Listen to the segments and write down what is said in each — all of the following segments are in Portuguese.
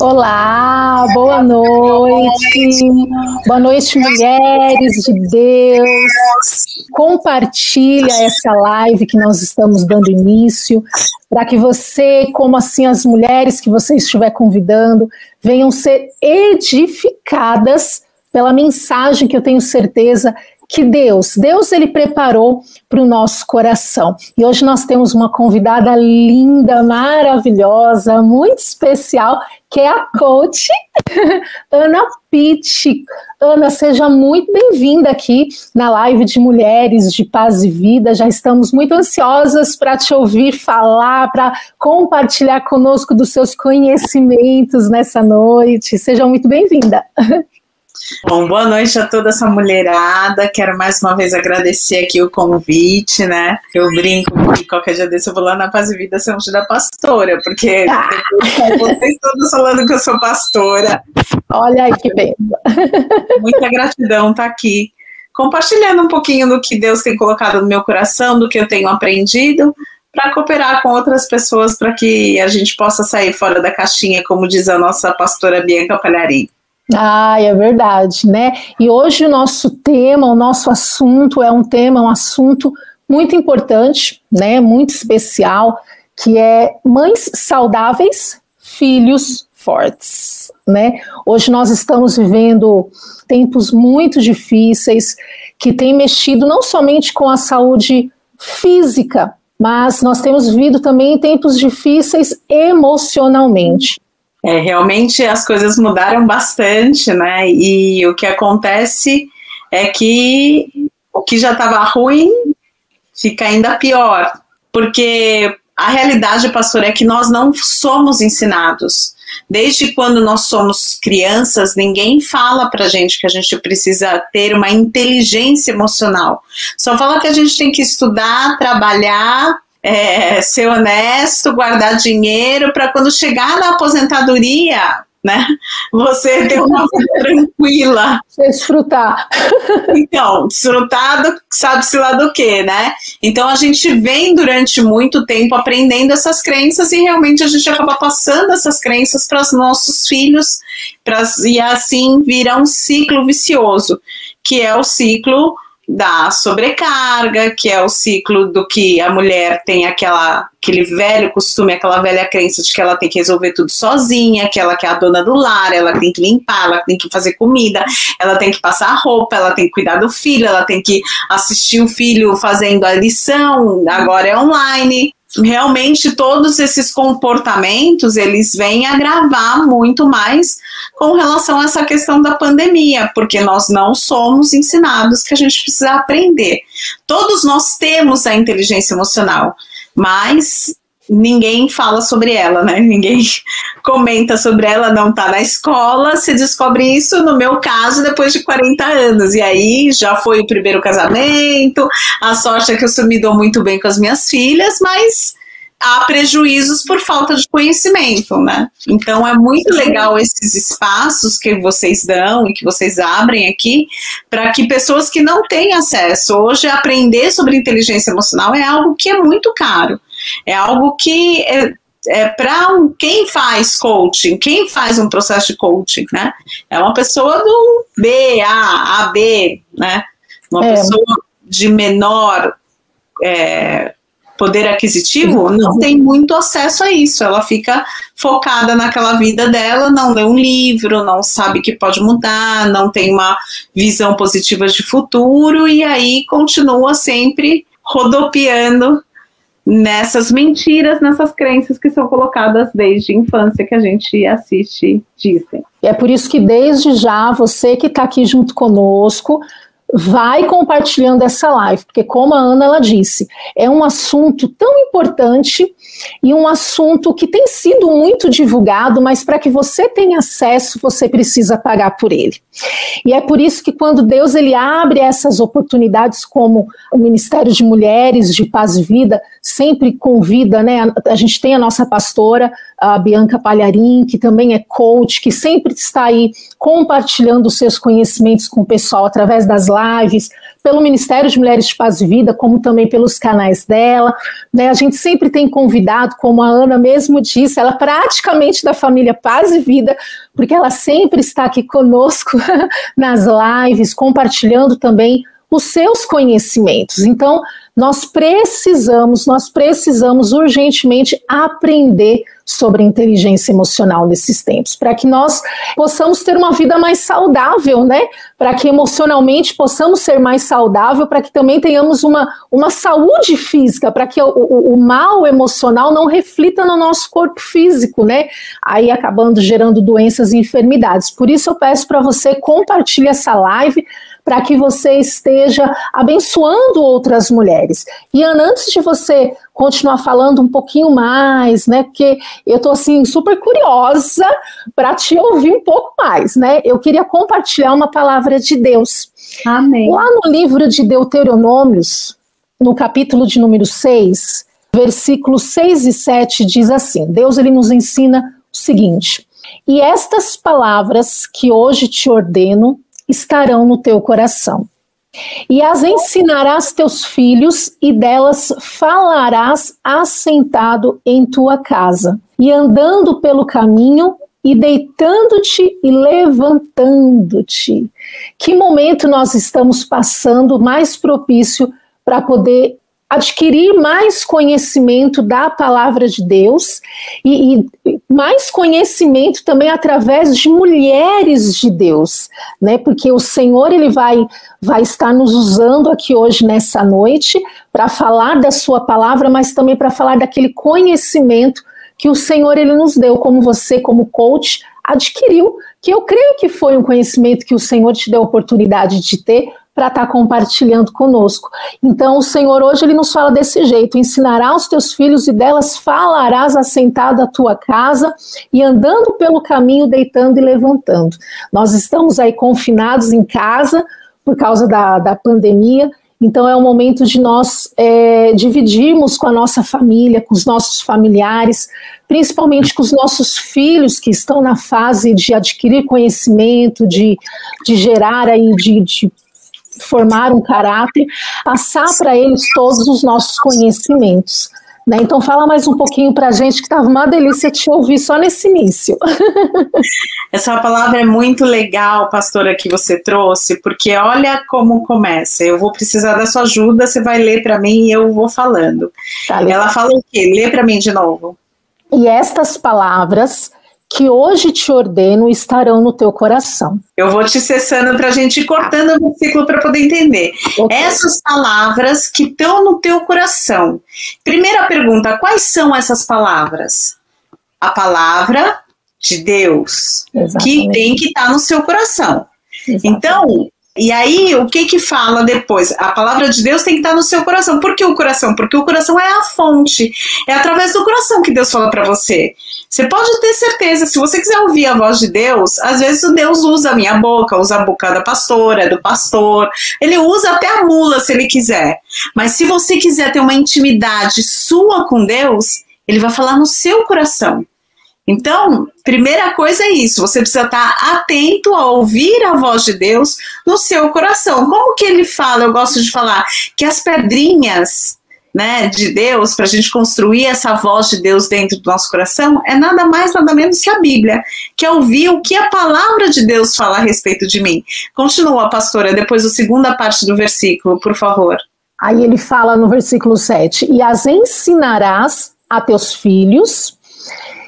Olá, boa noite. Boa noite, mulheres de Deus. Compartilha essa live que nós estamos dando início, para que você, como assim as mulheres que você estiver convidando, venham ser edificadas pela mensagem que eu tenho certeza que Deus, Deus ele preparou para o nosso coração. E hoje nós temos uma convidada linda, maravilhosa, muito especial, que é a coach Ana Pitt. Ana, seja muito bem-vinda aqui na live de Mulheres de Paz e Vida. Já estamos muito ansiosas para te ouvir falar, para compartilhar conosco dos seus conhecimentos nessa noite. Seja muito bem-vinda. Bom, boa noite a toda essa mulherada. Quero mais uma vez agradecer aqui o convite, né? Eu brinco que qualquer dia desse eu vou lá na Paz e Vida ser da pastora, porque ah. vocês todos falando que eu sou pastora. Olha aí que bem. Muita gratidão estar tá aqui, compartilhando um pouquinho do que Deus tem colocado no meu coração, do que eu tenho aprendido, para cooperar com outras pessoas para que a gente possa sair fora da caixinha, como diz a nossa pastora Bianca Palharim. Ah, é verdade, né? E hoje o nosso tema, o nosso assunto é um tema, um assunto muito importante, né? Muito especial, que é mães saudáveis, filhos fortes, né? Hoje nós estamos vivendo tempos muito difíceis que têm mexido não somente com a saúde física, mas nós temos vivido também tempos difíceis emocionalmente. É, realmente as coisas mudaram bastante, né? E o que acontece é que o que já estava ruim fica ainda pior, porque a realidade, pastor, é que nós não somos ensinados. Desde quando nós somos crianças, ninguém fala pra gente que a gente precisa ter uma inteligência emocional. Só fala que a gente tem que estudar, trabalhar é, ser honesto, guardar dinheiro para quando chegar na aposentadoria, né? Você ter uma vida tranquila. Desfrutar. Então, desfrutar sabe-se lá do que, né? Então a gente vem durante muito tempo aprendendo essas crenças e realmente a gente acaba passando essas crenças para os nossos filhos pra, e assim vira um ciclo vicioso, que é o ciclo da sobrecarga, que é o ciclo do que a mulher tem aquela, aquele velho costume, aquela velha crença de que ela tem que resolver tudo sozinha, que ela que é a dona do lar, ela tem que limpar, ela tem que fazer comida, ela tem que passar roupa, ela tem que cuidar do filho, ela tem que assistir o filho fazendo a lição, agora é online realmente todos esses comportamentos eles vêm agravar muito mais com relação a essa questão da pandemia, porque nós não somos ensinados que a gente precisa aprender. Todos nós temos a inteligência emocional, mas ninguém fala sobre ela, né? Ninguém comenta sobre ela, não tá na escola, se descobre isso, no meu caso, depois de 40 anos. E aí já foi o primeiro casamento, a sorte é que eu me dou muito bem com as minhas filhas, mas há prejuízos por falta de conhecimento, né? Então é muito legal esses espaços que vocês dão e que vocês abrem aqui para que pessoas que não têm acesso hoje aprender sobre inteligência emocional é algo que é muito caro. É algo que é, é para um, quem faz coaching, quem faz um processo de coaching, né? É uma pessoa do B, A, AB, né? Uma é. pessoa de menor é, poder aquisitivo não tem muito acesso a isso. Ela fica focada naquela vida dela, não lê um livro, não sabe que pode mudar, não tem uma visão positiva de futuro e aí continua sempre rodopiando nessas mentiras, nessas crenças que são colocadas desde a infância que a gente assiste Disney. É por isso que desde já você que está aqui junto conosco vai compartilhando essa live, porque como a Ana ela disse, é um assunto tão importante e um assunto que tem sido muito divulgado, mas para que você tenha acesso, você precisa pagar por ele. E é por isso que quando Deus ele abre essas oportunidades, como o Ministério de Mulheres de Paz e Vida sempre convida, né? A, gente tem a nossa pastora, a Bianca Palharim, que também é coach, que sempre está aí compartilhando seus conhecimentos com o pessoal através das lives lives, pelo Ministério de Mulheres Paz e Vida, como também pelos canais dela. Né? A gente sempre tem convidado, como a Ana mesmo disse, ela praticamente da família Paz e Vida, porque ela sempre está aqui conosco nas lives, compartilhando também os seus conhecimentos. Então, nós precisamos, nós precisamos urgentemente aprender sobre inteligência emocional nesses tempos, para que nós possamos ter uma vida mais saudável, né? Para que emocionalmente possamos ser mais saudável, para que também tenhamos uma, uma saúde física, para que o, o, o, mal emocional não reflita no nosso corpo físico, né? Aí acabando gerando doenças e enfermidades. Por isso eu peço para você compartilhe essa live para que você esteja abençoando outras mulheres. E antes de você continuar falando um pouquinho mais, né? Porque eu estou assim super curiosa para te ouvir um pouco mais, né? Eu queria compartilhar uma palavra de Deus. Amém. Lá no livro de Deuteronômios, no capítulo de número 6, versículos 6 e 7 diz assim: Deus ele nos ensina o seguinte: "E estas palavras que hoje te ordeno estarão no teu coração. E as ensinarás teus filhos, e delas falarás assentado em tua casa, e andando pelo caminho, e deitando-te e levantando-te. Que momento nós estamos passando mais propício para poder adquirir mais conhecimento da palavra de Deus e, e, mais conhecimento também através de mulheres de Deus, né? Porque o Senhor ele vai vai estar nos usando aqui hoje nessa noite para falar da sua palavra, mas também para falar daquele conhecimento que o Senhor ele nos deu, como você como coach adquiriu, que eu creio que foi um conhecimento que o Senhor te deu a oportunidade de ter para estar tá compartilhando conosco. Então, o Senhor hoje ele nos fala desse jeito: ensinará os teus filhos e delas falarás assentado à tua casa e andando pelo caminho, deitando e levantando. Nós estamos aí confinados em casa por causa da, da pandemia. Então é o momento de nós é, dividirmos com a nossa família, com os nossos familiares, principalmente com os nossos filhos que estão na fase de adquirir conhecimento, de, de gerar aí, de, de formar um caráter, passar para eles todos os nossos conhecimentos. Né? Então fala mais um pouquinho para a gente que estava uma delícia te ouvir só nesse início. Essa palavra é muito legal, pastora, que você trouxe, porque olha como começa. Eu vou precisar da sua ajuda, você vai ler para mim e eu vou falando. Tá, Ela fala o quê? Lê para mim de novo. E estas palavras que hoje te ordeno estarão no teu coração. Eu vou te cessando para a gente ir cortando o versículo para poder entender. Okay. Essas palavras que estão no teu coração. Primeira pergunta: quais são essas palavras? A palavra de Deus, Exatamente. que tem que estar tá no seu coração. Exatamente. Então, e aí, o que que fala depois? A palavra de Deus tem que estar no seu coração. Por que o coração? Porque o coração é a fonte. É através do coração que Deus fala para você. Você pode ter certeza, se você quiser ouvir a voz de Deus, às vezes o Deus usa a minha boca, usa a boca da pastora, do pastor. Ele usa até a mula se ele quiser. Mas se você quiser ter uma intimidade sua com Deus, ele vai falar no seu coração. Então, primeira coisa é isso, você precisa estar atento a ouvir a voz de Deus no seu coração. Como que ele fala? Eu gosto de falar que as pedrinhas né, de Deus, para a gente construir essa voz de Deus dentro do nosso coração, é nada mais, nada menos que a Bíblia, que é ouvir o que a palavra de Deus fala a respeito de mim. Continua, pastora, depois da segunda parte do versículo, por favor. Aí ele fala no versículo 7: E as ensinarás a teus filhos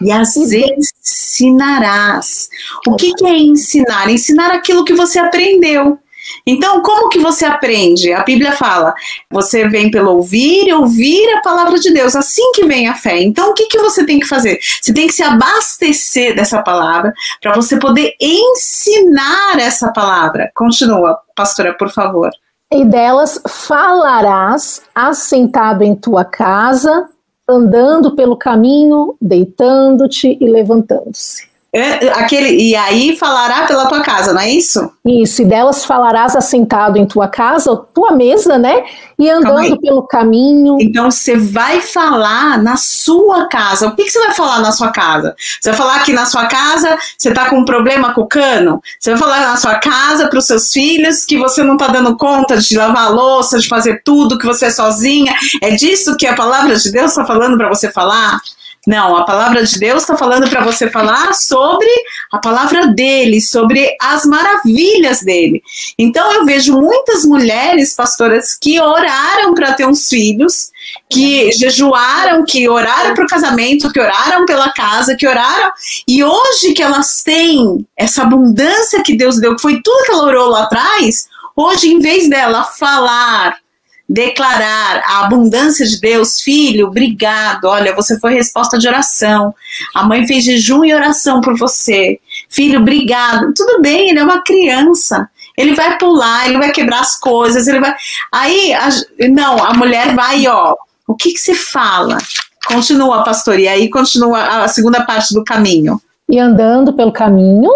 e as ensinarás. O que, que é ensinar? Ensinar aquilo que você aprendeu. Então, como que você aprende? A Bíblia fala: você vem pelo ouvir e ouvir a palavra de Deus, assim que vem a fé. Então, o que, que você tem que fazer? Você tem que se abastecer dessa palavra para você poder ensinar essa palavra. Continua, pastora, por favor. E delas falarás assentado em tua casa, andando pelo caminho, deitando-te e levantando-se. É, aquele, e aí falará pela tua casa, não é isso? Isso, e delas falarás assentado em tua casa, tua mesa, né? E andando pelo caminho. Então você vai falar na sua casa. O que, que, você vai falar na sua casa? Você vai falar que na sua casa você tá com um problema com o cano? Você vai falar na sua casa para os seus filhos que você não tá dando conta de lavar a louça, de fazer tudo, que você é sozinha? É disso que a palavra de Deus está falando para você falar? Não, a palavra de Deus está falando para você falar sobre a palavra dele, sobre as maravilhas dele. Então eu vejo muitas mulheres pastoras que oraram para ter uns filhos, que jejuaram, que oraram para o casamento, que oraram pela casa, que oraram, e hoje que elas têm essa abundância que Deus deu, que foi tudo que ela orou lá atrás, hoje em vez dela falar declarar a abundância de Deus, filho, obrigado. Olha, você foi resposta de oração. A mãe fez jejum e oração por você. Filho, obrigado. Tudo bem, ele é uma criança. Ele vai pular, ele vai quebrar as coisas, ele vai. Aí, a... não, a mulher vai, ó. O que que se fala? Continua, pastor, e aí continua a segunda parte do caminho. E andando pelo caminho,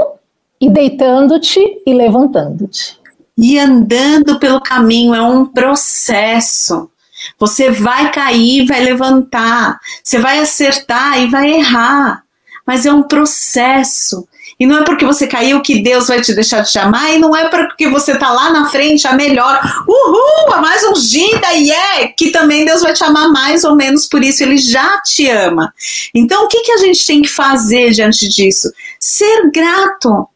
e deitando-te e levantando-te. E andando pelo caminho é um processo. Você vai cair, vai levantar, você vai acertar e vai errar, mas é um processo. E não é porque você caiu que Deus vai te deixar de chamar, e não é porque você está lá na frente, a melhor, uhul, a mais ungida, e é que também Deus vai te amar mais ou menos, por isso Ele já te ama. Então, o que, que a gente tem que fazer diante disso? Ser grato.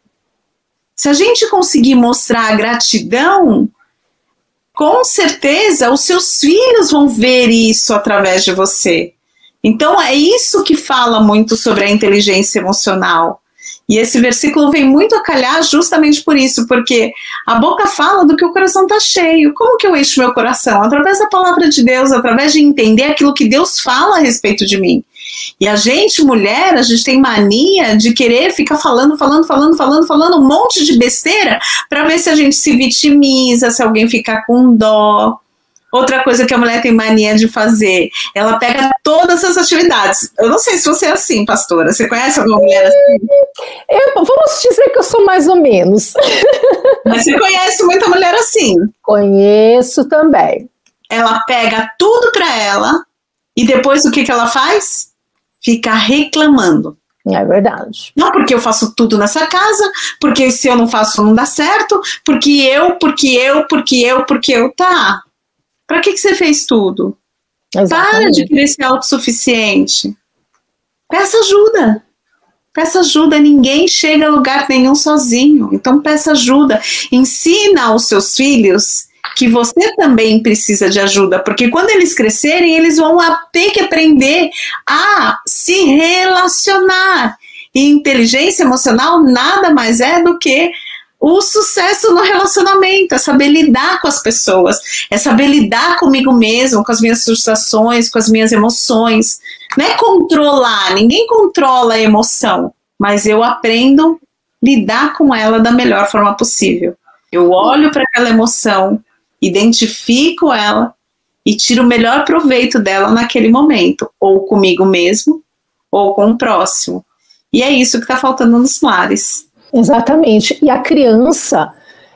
Se a gente conseguir mostrar a gratidão, com certeza os seus filhos vão ver isso através de você. Então é isso que fala muito sobre a inteligência emocional. E esse versículo vem muito a calhar justamente por isso, porque a boca fala do que o coração está cheio. Como que eu encho meu coração? Através da palavra de Deus, através de entender aquilo que Deus fala a respeito de mim. E a gente, mulher, a gente tem mania de querer ficar falando, falando, falando, falando, falando um monte de besteira para ver se a gente se vitimiza, se alguém ficar com dó. Outra coisa que a mulher tem mania de fazer, ela pega todas as atividades. Eu não sei se você é assim, pastora. Você conhece alguma mulher assim? Eu, vamos dizer que eu sou mais ou menos. Mas você conhece muita mulher assim? Conheço também. Ela pega tudo para ela e depois o que, que ela faz? Fica reclamando. É verdade. Não porque eu faço tudo nessa casa, porque se eu não faço não dá certo, porque eu, porque eu, porque eu, porque eu. Tá. Para que, que você fez tudo? Exatamente. Para de querer ser autossuficiente. Peça ajuda. Peça ajuda, ninguém chega a lugar nenhum sozinho. Então peça ajuda. Ensina aos seus filhos que você também precisa de ajuda, porque quando eles crescerem, eles vão ter que aprender a se relacionar. E inteligência emocional nada mais é do que o sucesso no relacionamento, é saber lidar com as pessoas, é saber lidar comigo mesmo, com as minhas frustrações, com as minhas emoções. Não é controlar, ninguém controla a emoção, mas eu aprendo lidar com ela da melhor forma possível. Eu olho para aquela emoção, identifico ela e tiro o melhor proveito dela naquele momento, ou comigo mesmo, ou com o próximo. E é isso que está faltando nos lares. Exatamente. E a criança,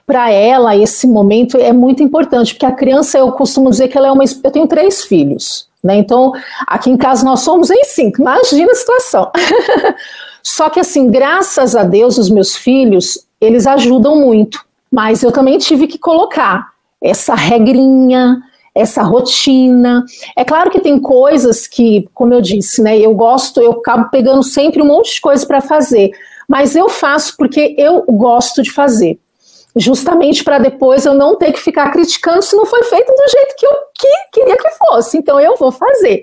para ela, esse momento é muito importante, porque a criança, eu costumo dizer que ela é uma. Eu tenho três filhos, né? Então, aqui em casa nós somos em cinco. Imagina a situação. Só que, assim, graças a Deus, os meus filhos, eles ajudam muito. Mas eu também tive que colocar essa regrinha, essa rotina. É claro que tem coisas que, como eu disse, né, eu gosto, eu acabo pegando sempre um monte de coisa para fazer, mas eu faço porque eu gosto de fazer. Justamente para depois eu não ter que ficar criticando se não foi feito do jeito que eu que, queria que fosse. Então eu vou fazer,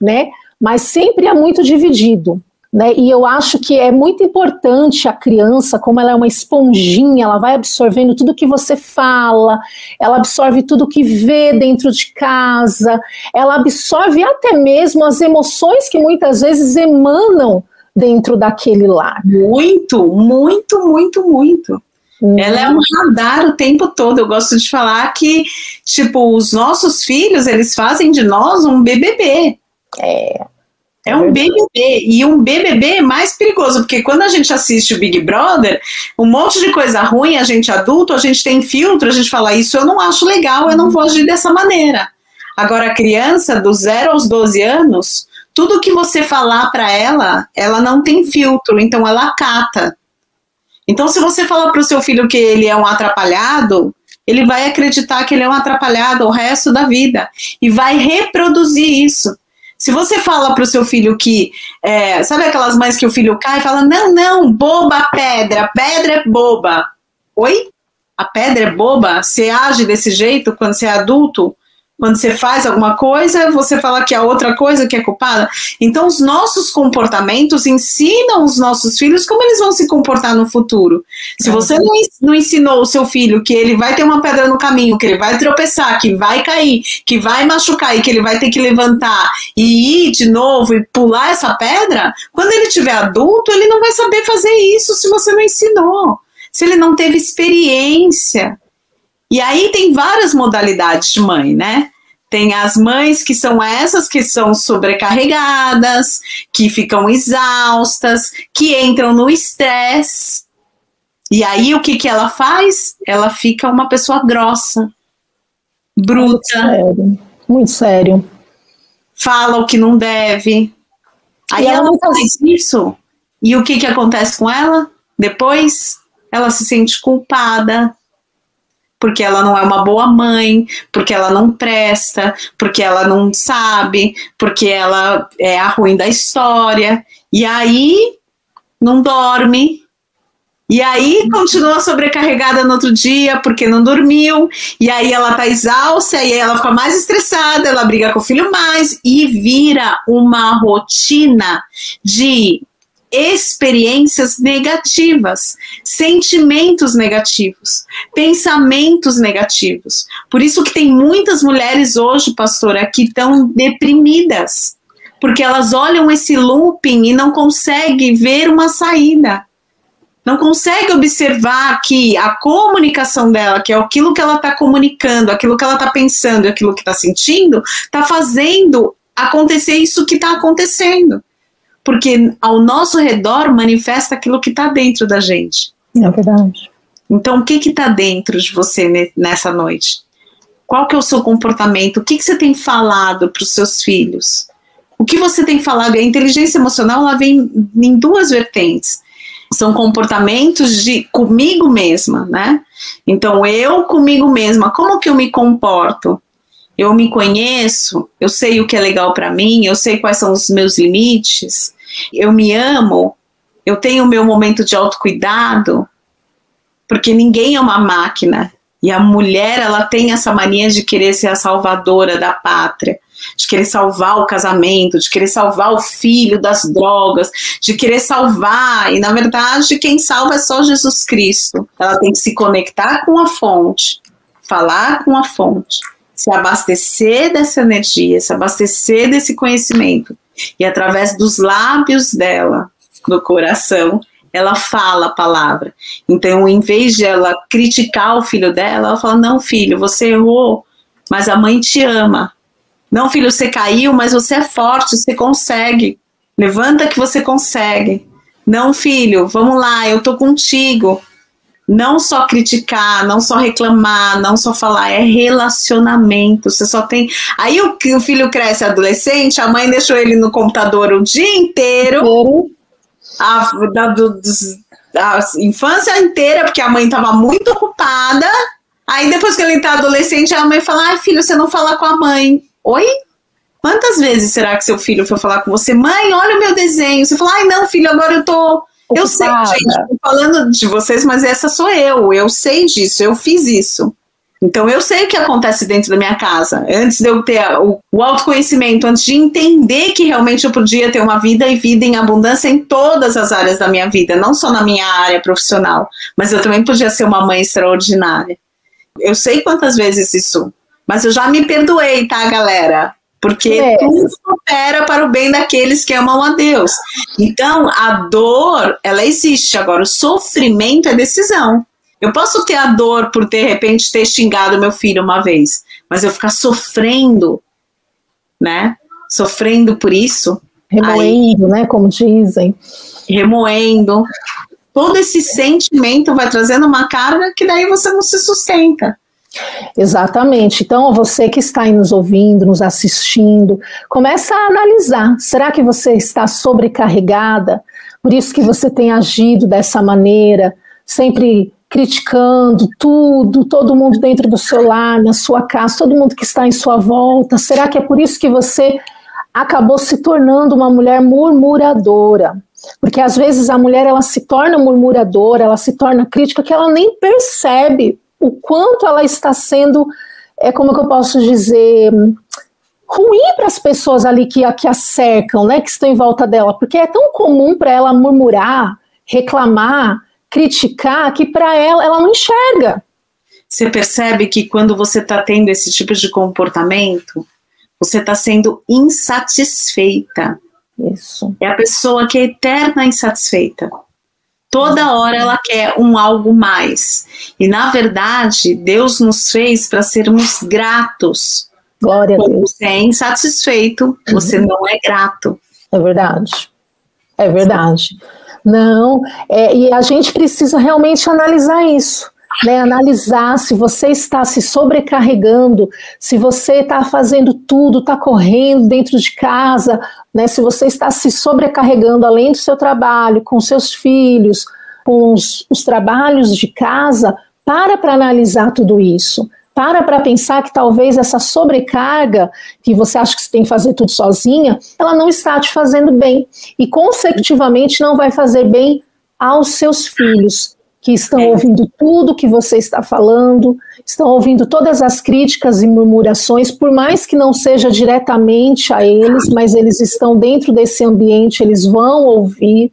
né? Mas sempre é muito dividido. Né? E eu acho que é muito importante a criança, como ela é uma esponjinha, ela vai absorvendo tudo que você fala, ela absorve tudo que vê dentro de casa, ela absorve até mesmo as emoções que muitas vezes emanam dentro daquele lar. Muito, muito, muito, muito. Hum. Ela é um radar o tempo todo. Eu gosto de falar que, tipo, os nossos filhos, eles fazem de nós um BBB. É. É um BBB. E um BBB é mais perigoso, porque quando a gente assiste o Big Brother, um monte de coisa ruim, a gente adulto, a gente tem filtro, a gente fala, isso eu não acho legal, eu não vou agir dessa maneira. Agora, a criança, do 0 aos 12 anos, tudo que você falar para ela, ela não tem filtro, então ela acata. Então, se você falar para o seu filho que ele é um atrapalhado, ele vai acreditar que ele é um atrapalhado o resto da vida e vai reproduzir isso. Se você fala para o seu filho que, é, sabe aquelas mães que o filho cai e fala, não, não, boba pedra, pedra é boba. Oi? A pedra é boba? Você age desse jeito quando você é adulto? Quando você faz alguma coisa, você fala que a outra coisa que é culpada. Então, os nossos comportamentos ensinam os nossos filhos como eles vão se comportar no futuro. Se você não ensinou o seu filho que ele vai ter uma pedra no caminho, que ele vai tropeçar, que vai cair, que vai machucar e que ele vai ter que levantar e ir de novo e pular essa pedra, quando ele tiver adulto, ele não vai saber fazer isso se você não ensinou. Se ele não teve experiência. E aí tem várias modalidades de mãe, né? Tem as mães que são essas que são sobrecarregadas, que ficam exaustas, que entram no estresse. E aí o que, que ela faz? Ela fica uma pessoa grossa, bruta. Muito sério. Muito sério. Fala o que não deve. Aí ela, ela faz isso. E o que, que acontece com ela? Depois ela se sente culpada, porque ela não é uma boa mãe, porque ela não presta, porque ela não sabe, porque ela é a ruim da história. E aí não dorme. E aí continua sobrecarregada no outro dia porque não dormiu. E aí ela tá exausta, e aí ela fica mais estressada, ela briga com o filho mais e vira uma rotina de experiências negativas, sentimentos negativos, pensamentos negativos. Por isso que tem muitas mulheres hoje, pastora, que estão deprimidas, porque elas olham esse looping e não conseguem ver uma saída. Não consegue observar que a comunicação dela, que é aquilo que ela está comunicando, aquilo que ela está pensando, aquilo que está sentindo, está fazendo acontecer isso que está acontecendo porque ao nosso redor manifesta aquilo que está dentro da gente. É verdade. Então, o que está dentro de você nessa noite? Qual que é o seu comportamento? O que, que você tem falado para os seus filhos? O que você tem falado? A inteligência emocional ela vem em duas vertentes. São comportamentos de comigo mesma, né? Então, eu comigo mesma, como que eu me comporto? Eu me conheço, eu sei o que é legal para mim, eu sei quais são os meus limites, eu me amo, eu tenho o meu momento de autocuidado, porque ninguém é uma máquina. E a mulher, ela tem essa mania de querer ser a salvadora da pátria, de querer salvar o casamento, de querer salvar o filho das drogas, de querer salvar. E na verdade, quem salva é só Jesus Cristo. Ela tem que se conectar com a fonte, falar com a fonte se abastecer dessa energia, se abastecer desse conhecimento. E através dos lábios dela, do coração, ela fala a palavra. Então, em vez de ela criticar o filho dela, ela fala: Não, filho, você errou, mas a mãe te ama. Não, filho, você caiu, mas você é forte, você consegue. Levanta que você consegue. Não, filho, vamos lá, eu tô contigo não só criticar, não só reclamar, não só falar, é relacionamento. Você só tem. Aí o, o filho cresce adolescente, a mãe deixou ele no computador o dia inteiro. Uhum. A, da, do, a infância inteira, porque a mãe estava muito ocupada. Aí depois que ele está adolescente, a mãe fala: Ai, filho, você não fala com a mãe. Oi? Quantas vezes será que seu filho foi falar com você? Mãe, olha o meu desenho. Você fala: Ai, não, filho, agora eu tô eu sei, gente, falando de vocês, mas essa sou eu. Eu sei disso, eu fiz isso. Então eu sei o que acontece dentro da minha casa. Antes de eu ter o, o, autoconhecimento, antes de entender que realmente eu podia ter uma vida e vida em abundância em todas as áreas da minha vida, não só na minha área profissional, mas eu também podia ser uma mãe extraordinária. Eu sei quantas vezes isso, mas eu já me perdoei, tá, galera? Porque é. tudo opera para o bem daqueles que amam a Deus. Então, a dor, ela existe. Agora, o sofrimento é decisão. Eu posso ter a dor por, de repente, ter xingado meu filho uma vez, mas eu ficar sofrendo, né? Sofrendo por isso, Remoendo, Aí, né? Como dizem. Remoendo. Todo esse sentimento vai trazendo uma carga que daí você não se sustenta. Exatamente. Então, você que está aí nos ouvindo, nos assistindo, começa a analisar. Será que você está sobrecarregada? Por isso que você tem agido dessa maneira, sempre criticando tudo, todo mundo dentro do seu lar, na sua casa, todo mundo que está em sua volta. Será que é por isso que você acabou se tornando uma mulher murmuradora? Porque às vezes a mulher ela se torna murmuradora, ela se torna crítica que ela nem percebe o quanto ela está sendo, é como que eu posso dizer, ruim para as pessoas ali que, que a cercam, né, que estão em volta dela, porque é tão comum para ela murmurar, reclamar, criticar, que para ela ela não enxerga. Você percebe que quando você está tendo esse tipo de comportamento, você está sendo insatisfeita. Isso. É a pessoa que é eterna insatisfeita. Toda hora ela quer um algo mais. E na verdade, Deus nos fez para sermos gratos. Glória Quando a Deus. Você é insatisfeito, você uhum. não é grato. É verdade. É verdade. Não, é, e a gente precisa realmente analisar isso né, analisar se você está se sobrecarregando, se você está fazendo tudo, está correndo dentro de casa, né, se você está se sobrecarregando além do seu trabalho, com seus filhos, com os, os trabalhos de casa, para para analisar tudo isso. Para para pensar que talvez essa sobrecarga, que você acha que você tem que fazer tudo sozinha, ela não está te fazendo bem. E, consecutivamente, não vai fazer bem aos seus filhos que estão ouvindo tudo que você está falando, estão ouvindo todas as críticas e murmurações, por mais que não seja diretamente a eles, mas eles estão dentro desse ambiente, eles vão ouvir,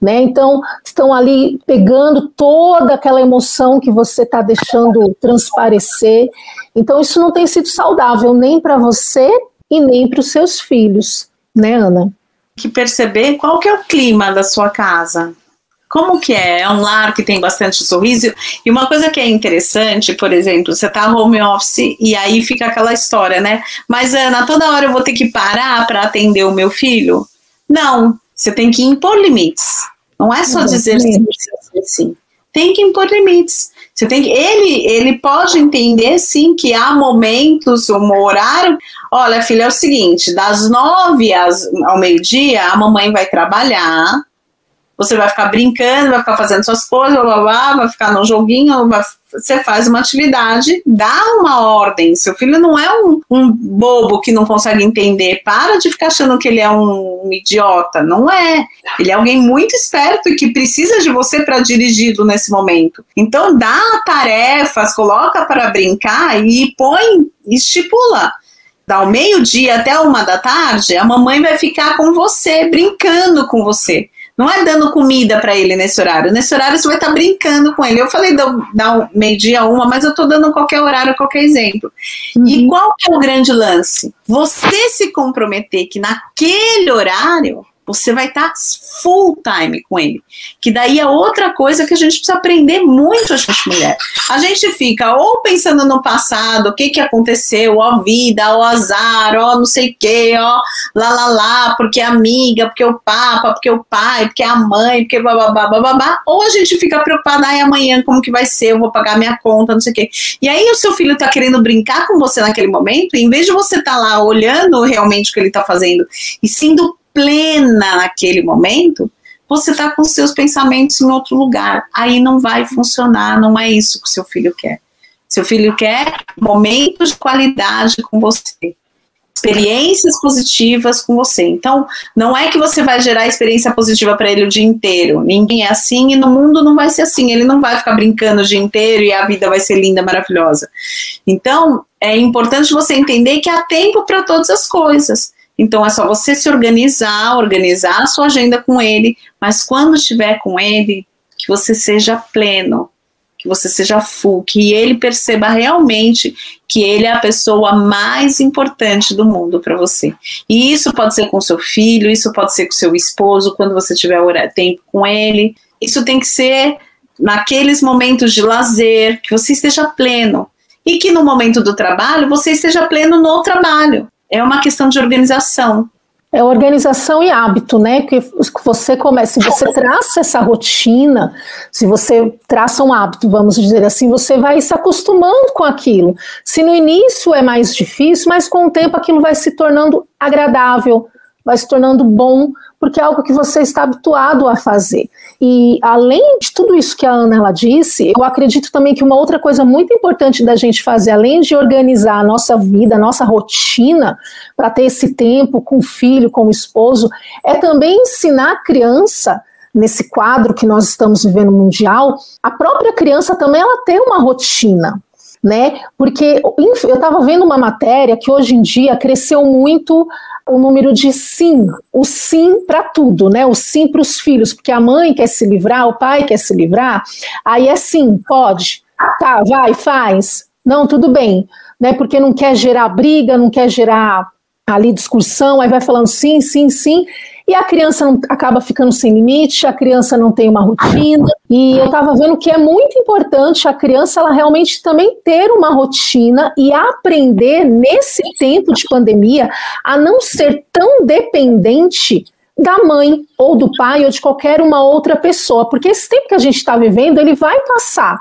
né? Então, estão ali pegando toda aquela emoção que você está deixando transparecer. Então, isso não tem sido saudável nem para você e nem para os seus filhos, né, Ana? Que perceber qual que é o clima da sua casa, como que é? É um lar que tem bastante sorriso. E uma coisa que é interessante, por exemplo, você tá home office e aí fica aquela história, né? Mas Ana, toda hora eu vou ter que parar para atender o meu filho? Não, você tem que impor limites. Não é só dizer sim, sim. Tem que impor limites. Você tem que ele ele pode entender sim que há momentos, um horário. Olha, filha, é o seguinte: das nove às, ao meio-dia, a mamãe vai trabalhar você vai ficar brincando, vai ficar fazendo suas coisas, blá, blá, blá, vai ficar no joguinho, vai, você faz uma atividade, dá uma ordem. Seu filho não é um, um, bobo que não consegue entender. Para de ficar achando que ele é um, um idiota. Não é. Ele é alguém muito esperto e que precisa de você para dirigi-lo nesse momento. Então, dá tarefas, coloca para brincar e põe, estipula ao meio-dia até uma da tarde, a mamãe vai ficar com você, brincando com você. Não é dando comida para ele nesse horário. Nesse horário você vai estar tá brincando com ele. Eu falei dar um meio-dia uma, mas eu estou dando qualquer horário, qualquer exemplo. Uhum. E qual que é o grande lance? Você se comprometer que naquele horário você vai estar tá full time com ele. Que daí é outra coisa que a gente precisa aprender muito, a gente mulher. A gente fica ou pensando no passado, o que que aconteceu, ó vida, ó azar, ó não sei o que, ó lá lá lá, porque é amiga, porque o papa, porque o pai, porque a mãe, porque bababá, bababá. Ou a gente fica preocupada, ai amanhã como que vai ser, eu vou pagar minha conta, não sei o que. E aí o seu filho tá querendo brincar com você naquele momento, em vez de você estar tá lá olhando realmente o que ele tá fazendo e sendo plena naquele momento, você está com seus pensamentos em outro lugar. Aí não vai funcionar, não é isso que seu filho quer. Seu filho quer momentos de qualidade com você, experiências positivas com você. Então, não é que você vai gerar experiência positiva para ele o dia inteiro. Ninguém é assim e no mundo não vai ser assim. Ele não vai ficar brincando o dia inteiro e a vida vai ser linda, maravilhosa. Então, é importante você entender que há tempo para todas as coisas. Então é só você se organizar, organizar a sua agenda com ele, mas quando estiver com ele, que você seja pleno, que você seja full, que ele perceba realmente que ele é a pessoa mais importante do mundo para você. E isso pode ser com seu filho, isso pode ser com seu esposo, quando você tiver tempo com ele. Isso tem que ser naqueles momentos de lazer, que você esteja pleno. E que no momento do trabalho você esteja pleno no trabalho é uma questão de organização. É organização e hábito, né? Que você começa, se você traça essa rotina, se você traça um hábito, vamos dizer assim, você vai se acostumando com aquilo. Se no início é mais difícil, mas com o tempo aquilo vai se tornando agradável, vai se tornando bom, porque é algo que você está habituado a fazer. E além de tudo isso que a Ana ela disse, eu acredito também que uma outra coisa muito importante da gente fazer, além de organizar a nossa vida, a nossa rotina, para ter esse tempo com o filho, com o esposo, é também ensinar a criança nesse quadro que nós estamos vivendo mundial, a própria criança também ela tem uma rotina né? Porque eu estava vendo uma matéria que hoje em dia cresceu muito o número de sim, o sim para tudo, né? O sim para os filhos, porque a mãe quer se livrar, o pai quer se livrar, aí é sim, pode, tá, vai, faz, não, tudo bem, né? Porque não quer gerar briga, não quer gerar ali discussão, aí vai falando sim, sim, sim, e a criança não, acaba ficando sem limite, a criança não tem uma rotina, e eu estava vendo que é muito importante a criança ela realmente também ter uma rotina e aprender nesse tempo de pandemia a não ser tão dependente da mãe ou do pai ou de qualquer uma outra pessoa, porque esse tempo que a gente está vivendo ele vai passar.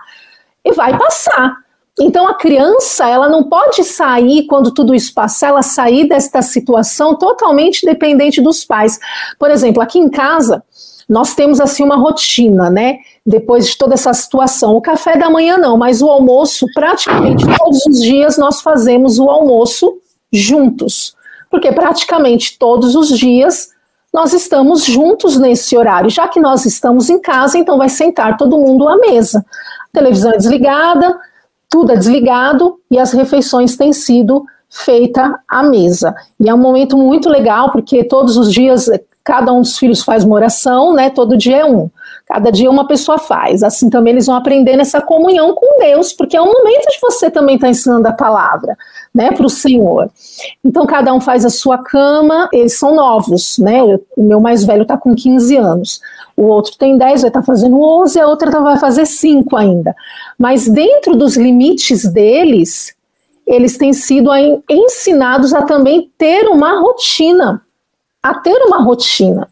E vai passar. Então a criança, ela não pode sair quando tudo isso passar, ela sair desta situação totalmente dependente dos pais. Por exemplo, aqui em casa, nós temos assim uma rotina, né? Depois de toda essa situação, o café da manhã não, mas o almoço, praticamente todos os dias nós fazemos o almoço juntos. Porque praticamente todos os dias nós estamos juntos nesse horário. Já que nós estamos em casa, então vai sentar todo mundo à mesa. A televisão é desligada, tudo é desligado e as refeições têm sido feitas à mesa. E é um momento muito legal, porque todos os dias cada um dos filhos faz uma oração, né? Todo dia é um. Cada dia uma pessoa faz. Assim também eles vão aprender nessa comunhão com Deus, porque é um momento de você também estar tá ensinando a palavra, né, para o Senhor. Então cada um faz a sua cama, eles são novos, né? O meu mais velho está com 15 anos o outro tem 10, vai estar tá fazendo 11, a outra vai fazer 5 ainda. Mas dentro dos limites deles, eles têm sido ensinados a também ter uma rotina, a ter uma rotina.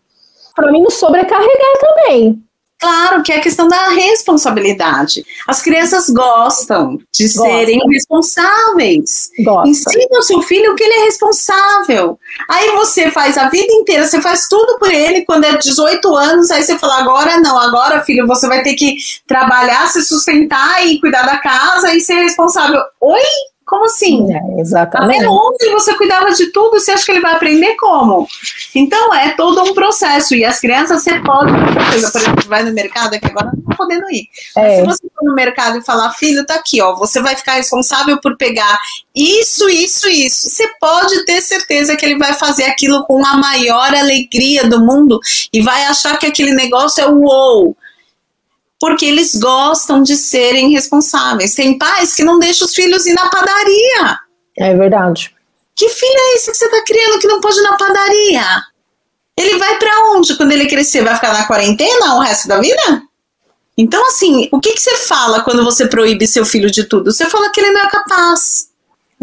Para mim, não sobrecarregar também. Claro que é a questão da responsabilidade. As crianças gostam de Gosta. serem responsáveis. Gosta. Ensina o seu filho que ele é responsável. Aí você faz a vida inteira, você faz tudo por ele quando é 18 anos, aí você fala: agora não, agora filho, você vai ter que trabalhar, se sustentar e cuidar da casa e ser responsável. Oi? Como assim? É, exatamente. Até ontem você cuidava de tudo, você acha que ele vai aprender como? Então é todo um processo. E as crianças, você pode, por exemplo, vai no mercado, é que agora não está podendo ir. É. Se você for no mercado e falar, filho, tá aqui, ó, você vai ficar responsável por pegar isso, isso, isso. Você pode ter certeza que ele vai fazer aquilo com a maior alegria do mundo e vai achar que aquele negócio é o wow porque eles gostam de serem responsáveis. Tem pais que não deixam os filhos ir na padaria. É verdade. Que filho é esse que você está criando que não pode ir na padaria? Ele vai para onde quando ele crescer? Vai ficar na quarentena o resto da vida? Então, assim, o que, que você fala quando você proíbe seu filho de tudo? Você fala que ele não é capaz,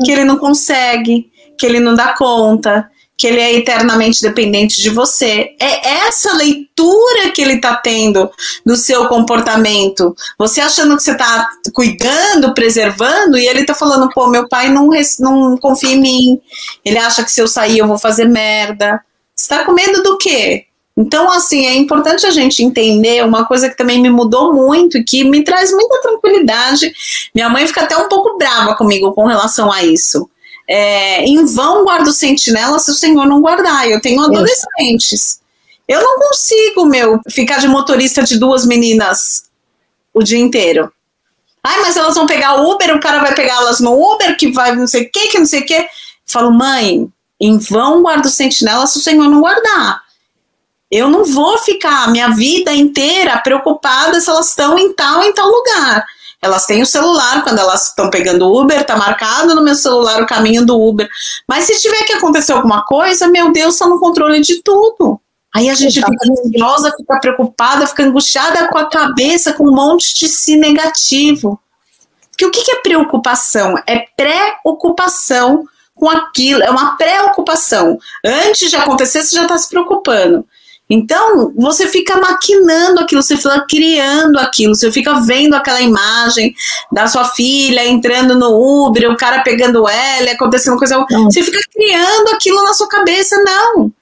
que ele não consegue, que ele não dá conta, que ele é eternamente dependente de você. É essa leitura que ele está tendo do seu comportamento. Você achando que você está cuidando, preservando, e ele está falando, pô, meu pai não, não confia em mim. Ele acha que se eu sair eu vou fazer merda. Você está com medo do quê? Então, assim, é importante a gente entender uma coisa que também me mudou muito e que me traz muita tranquilidade. Minha mãe fica até um pouco brava comigo com relação a isso é, em vão guardo sentinela se o Senhor não guardar. Eu tenho adolescentes. Eu não consigo, meu, ficar de motorista de duas meninas o dia inteiro. Ai, mas elas vão pegar o Uber, o cara vai pegá-las no Uber, que vai não sei o que, que não sei o que. Falo, mãe, em vão guardo sentinela se o Senhor não guardar. Eu não vou ficar a minha vida inteira preocupada se elas estão em tal em tal lugar. Elas têm o celular, quando elas estão pegando Uber, tá marcado no meu celular o caminho do Uber. Mas se tiver que acontecer alguma coisa, meu Deus, está no controle de tudo. Aí a gente fica ansiosa, fica preocupada, fica angustiada com a cabeça, com um monte de si negativo. Porque o que é preocupação? É preocupação com aquilo, é uma preocupação. Antes de acontecer, você já está se preocupando. Então, você fica maquinando aquilo, você fica criando aquilo, você fica vendo aquela imagem da sua filha entrando no Uber, o cara pegando ela, acontecendo coisa. Não. Você fica criando aquilo na sua cabeça. Não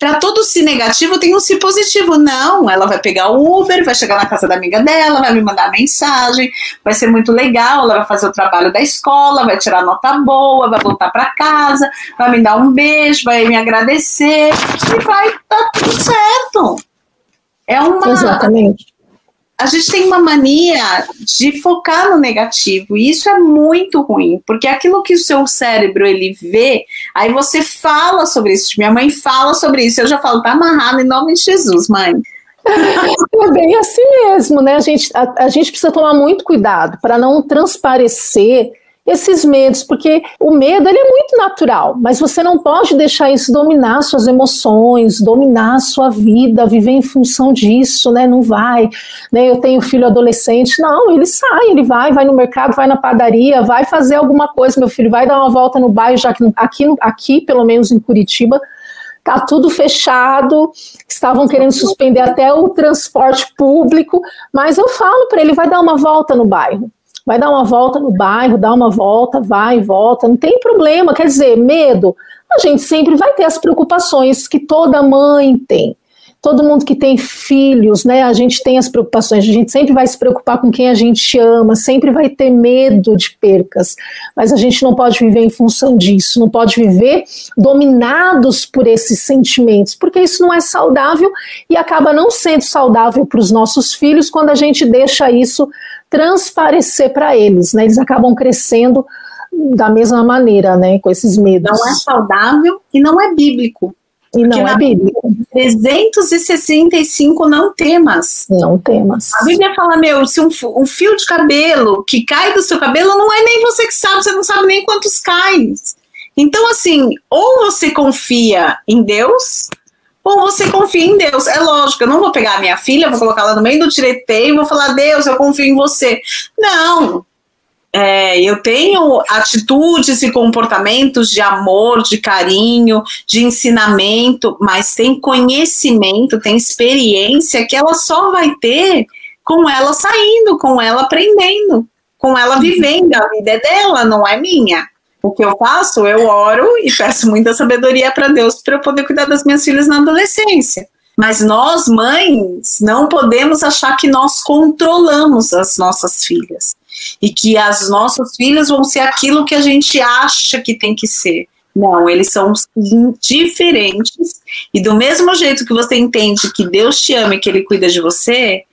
para todo si negativo tem um si positivo. Não, ela vai pegar o Uber, vai chegar na casa da amiga dela, vai me mandar mensagem, vai ser muito legal, ela vai fazer o trabalho da escola, vai tirar nota boa, vai voltar para casa, vai me dar um beijo, vai me agradecer e vai tá tudo certo. É uma. Exatamente a gente tem uma mania de focar no negativo e isso é muito ruim, porque aquilo que o seu cérebro ele vê, aí você fala sobre isso. Minha mãe fala sobre isso, eu já falo, tá amarrado em nome de Jesus, mãe. É bem assim mesmo, né? A gente, a, a gente precisa tomar muito cuidado para não transparecer esses medos, porque o medo ele é muito natural, mas você não pode deixar isso dominar suas emoções, dominar sua vida, viver em função disso, né? Não vai, né? Eu tenho filho adolescente, não, ele sai, ele vai, vai no mercado, vai na padaria, vai fazer alguma coisa, meu filho vai dar uma volta no bairro, já que aqui, aqui pelo menos em Curitiba, tá tudo fechado, estavam querendo suspender até o transporte público, mas eu falo para ele, vai dar uma volta no bairro vai dar uma volta no bairro, dá uma volta, vai e volta, não tem problema. Quer dizer, medo, a gente sempre vai ter as preocupações que toda mãe tem. Todo mundo que tem filhos, né? A gente tem as preocupações, a gente sempre vai se preocupar com quem a gente ama, sempre vai ter medo de percas, mas a gente não pode viver em função disso, não pode viver dominados por esses sentimentos, porque isso não é saudável e acaba não sendo saudável para os nossos filhos quando a gente deixa isso transparecer para eles, né? Eles acabam crescendo da mesma maneira, né? Com esses medos. Não é saudável e não é bíblico. E não é bíblico. 365 não temas. Não temas. A Bíblia fala, meu, se um, um, fio de cabelo que cai do seu cabelo, não é nem você que sabe, você não sabe nem quantos caem. Então, assim, ou você confia em Deus, ou você confia em Deus. É lógico, eu não vou pegar a minha filha, vou colocar ela no meio do tireteio e vou falar, Deus, eu confio em você. Não. É, eu tenho atitudes e comportamentos de amor, de carinho, de ensinamento, mas tem conhecimento, tem experiência que ela só vai ter com ela saindo, com ela aprendendo, com ela vivendo. A vida é dela, não é minha. O que eu faço, eu oro e peço muita sabedoria para Deus para eu poder cuidar das minhas filhas na adolescência. Mas nós, mães, não podemos achar que nós controlamos as nossas filhas e que as nossas filhas vão ser aquilo que a gente acha que tem que ser. Não, eles são diferentes. E do mesmo jeito que você entende que Deus te ama e que Ele cuida de você,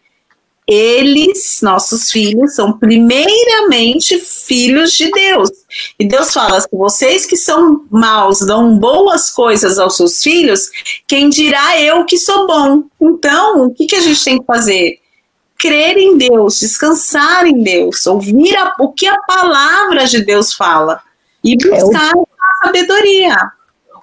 eles, nossos filhos, são primeiramente filhos de Deus. E Deus fala: se vocês que são maus dão boas coisas aos seus filhos, quem dirá eu que sou bom? Então, o que, que a gente tem que fazer? Crer em Deus, descansar em Deus, ouvir a, o que a palavra de Deus fala e buscar é o... a sabedoria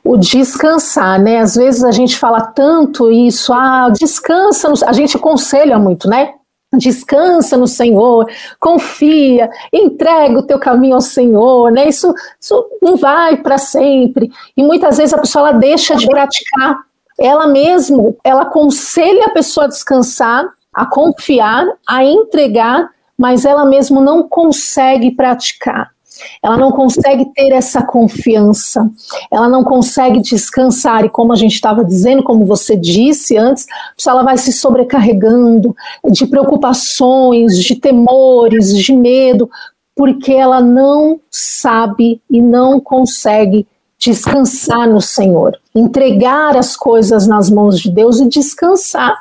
o descansar, né? Às vezes a gente fala tanto isso, ah, descansa, a gente aconselha muito, né? descansa no Senhor, confia, entrega o teu caminho ao Senhor, né? Isso, isso não vai para sempre. E muitas vezes a pessoa ela deixa de praticar. Ela mesmo, ela aconselha a pessoa a descansar, a confiar, a entregar, mas ela mesmo não consegue praticar. Ela não consegue ter essa confiança, ela não consegue descansar, e como a gente estava dizendo, como você disse antes, ela vai se sobrecarregando de preocupações, de temores, de medo, porque ela não sabe e não consegue descansar no Senhor, entregar as coisas nas mãos de Deus e descansar.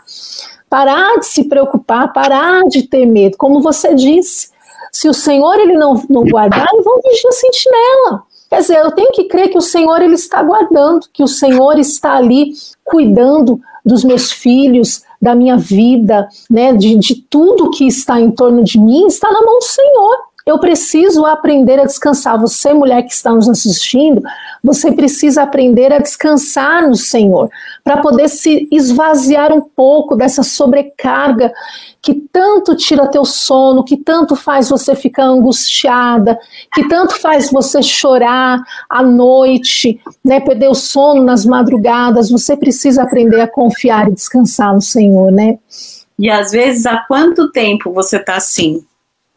Parar de se preocupar, parar de ter medo, como você disse se o Senhor ele não, não guardar, vão vigiar a sentinela. Quer dizer, eu tenho que crer que o Senhor ele está guardando, que o Senhor está ali cuidando dos meus filhos, da minha vida, né, de, de tudo que está em torno de mim, está na mão do Senhor. Eu preciso aprender a descansar. Você, mulher que está nos assistindo, você precisa aprender a descansar no Senhor, para poder se esvaziar um pouco dessa sobrecarga que tanto tira teu sono, que tanto faz você ficar angustiada, que tanto faz você chorar à noite, né, perder o sono nas madrugadas. Você precisa aprender a confiar e descansar no Senhor, né? E às vezes, há quanto tempo você está assim?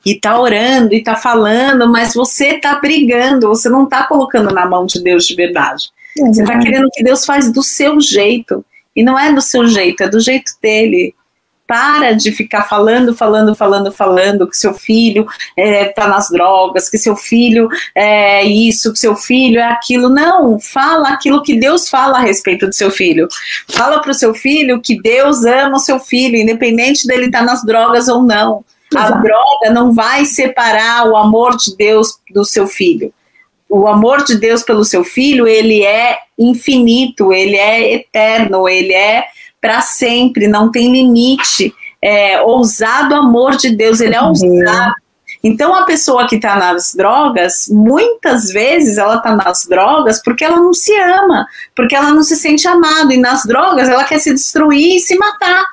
E tá orando e tá falando, mas você tá brigando, você não tá colocando na mão de Deus de verdade. É você tá querendo que Deus faz do seu jeito. E não é do seu jeito, é do jeito dele. Para de ficar falando, falando, falando, falando que seu filho é, tá nas drogas, que seu filho é isso, que seu filho é aquilo. Não, fala aquilo que Deus fala a respeito do seu filho. Fala para o seu filho que Deus ama o seu filho, independente dele estar tá nas drogas ou não. A droga não vai separar o amor de Deus do seu filho. O amor de Deus pelo seu filho, ele é infinito, ele é eterno, ele é para sempre, não tem limite. É, ousado amor de Deus, ele é ousado. Então, a pessoa que está nas drogas, muitas vezes ela está nas drogas porque ela não se ama, porque ela não se sente amada. E nas drogas ela quer se destruir e se matar.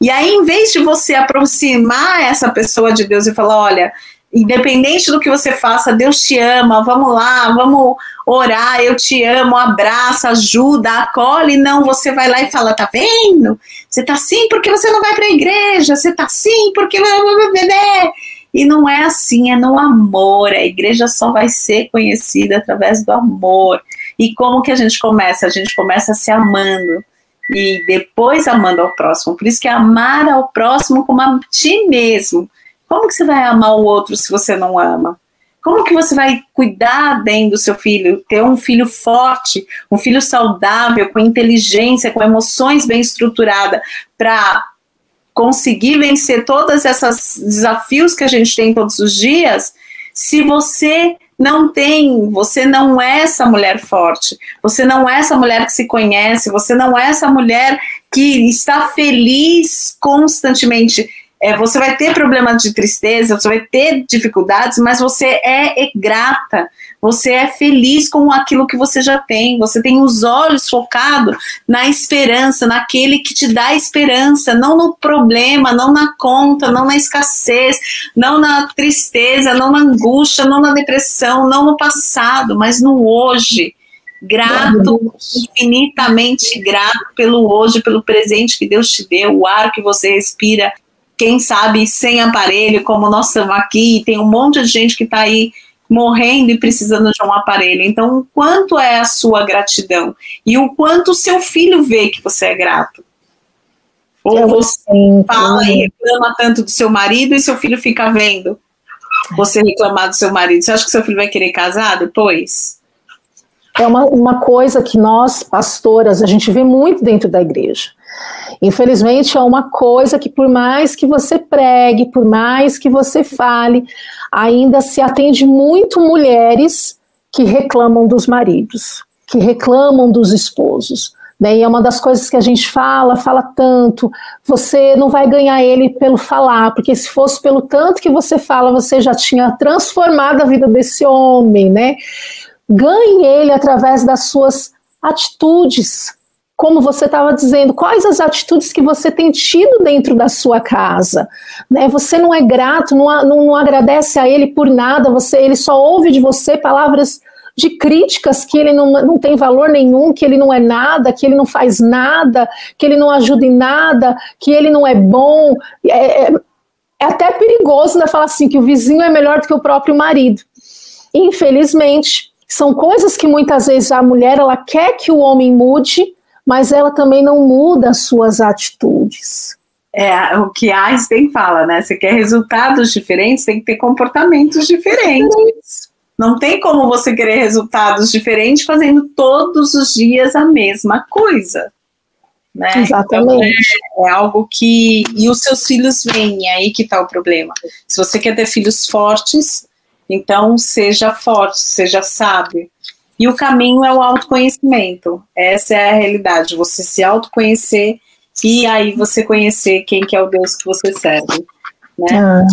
E aí, em vez de você aproximar essa pessoa de Deus e falar: olha, independente do que você faça, Deus te ama, vamos lá, vamos orar, eu te amo, abraça, ajuda, acolhe. Não, você vai lá e fala: tá vendo? Você tá assim porque você não vai para a igreja, você tá assim porque. E não é assim, é no amor. A igreja só vai ser conhecida através do amor. E como que a gente começa? A gente começa se amando e depois amando ao próximo. Por isso que é amar ao próximo como a ti mesmo. Como que você vai amar o outro se você não ama? Como que você vai cuidar bem do seu filho, ter um filho forte, um filho saudável, com inteligência, com emoções bem estruturadas, para conseguir vencer todos esses desafios que a gente tem todos os dias, se você não tem, você não é essa mulher forte, você não é essa mulher que se conhece, você não é essa mulher que está feliz constantemente. É, você vai ter problemas de tristeza, você vai ter dificuldades, mas você é, é grata, você é feliz com aquilo que você já tem, você tem os olhos focados na esperança, naquele que te dá esperança, não no problema, não na conta, não na escassez, não na tristeza, não na angústia, não na depressão, não no passado, mas no hoje. Grato, infinitamente grato pelo hoje, pelo presente que Deus te deu, o ar que você respira, quem sabe sem aparelho, como nós estamos aqui, tem um monte de gente que está aí morrendo e precisando de um aparelho. Então, o quanto é a sua gratidão? E o quanto o seu filho vê que você é grato? Ou você fala e reclama tanto do seu marido e seu filho fica vendo você reclamar do seu marido. Você acha que seu filho vai querer casar depois? É uma, uma coisa que nós, pastoras, a gente vê muito dentro da igreja. Infelizmente, é uma coisa que, por mais que você pregue, por mais que você fale, ainda se atende muito mulheres que reclamam dos maridos, que reclamam dos esposos. Né? E é uma das coisas que a gente fala, fala tanto. Você não vai ganhar ele pelo falar, porque se fosse pelo tanto que você fala, você já tinha transformado a vida desse homem, né? Ganhe ele através das suas atitudes, como você estava dizendo, quais as atitudes que você tem tido dentro da sua casa, né? Você não é grato, não, não, não agradece a ele por nada, você, ele só ouve de você palavras de críticas que ele não, não tem valor nenhum, que ele não é nada, que ele não faz nada, que ele não ajuda em nada, que ele não é bom. É, é, é até perigoso né, falar assim que o vizinho é melhor do que o próprio marido. Infelizmente, são coisas que muitas vezes a mulher ela quer que o homem mude, mas ela também não muda as suas atitudes. É o que Einstein fala, né? Você quer resultados diferentes, tem que ter comportamentos diferentes. Não tem como você querer resultados diferentes fazendo todos os dias a mesma coisa. Né? Exatamente. Então, é, é, algo que. E os seus filhos vêm, é aí que está o problema. Se você quer ter filhos fortes, então seja forte, seja sábio. E o caminho é o autoconhecimento. Essa é a realidade. Você se autoconhecer e aí você conhecer quem que é o Deus que você serve. Né? Ah,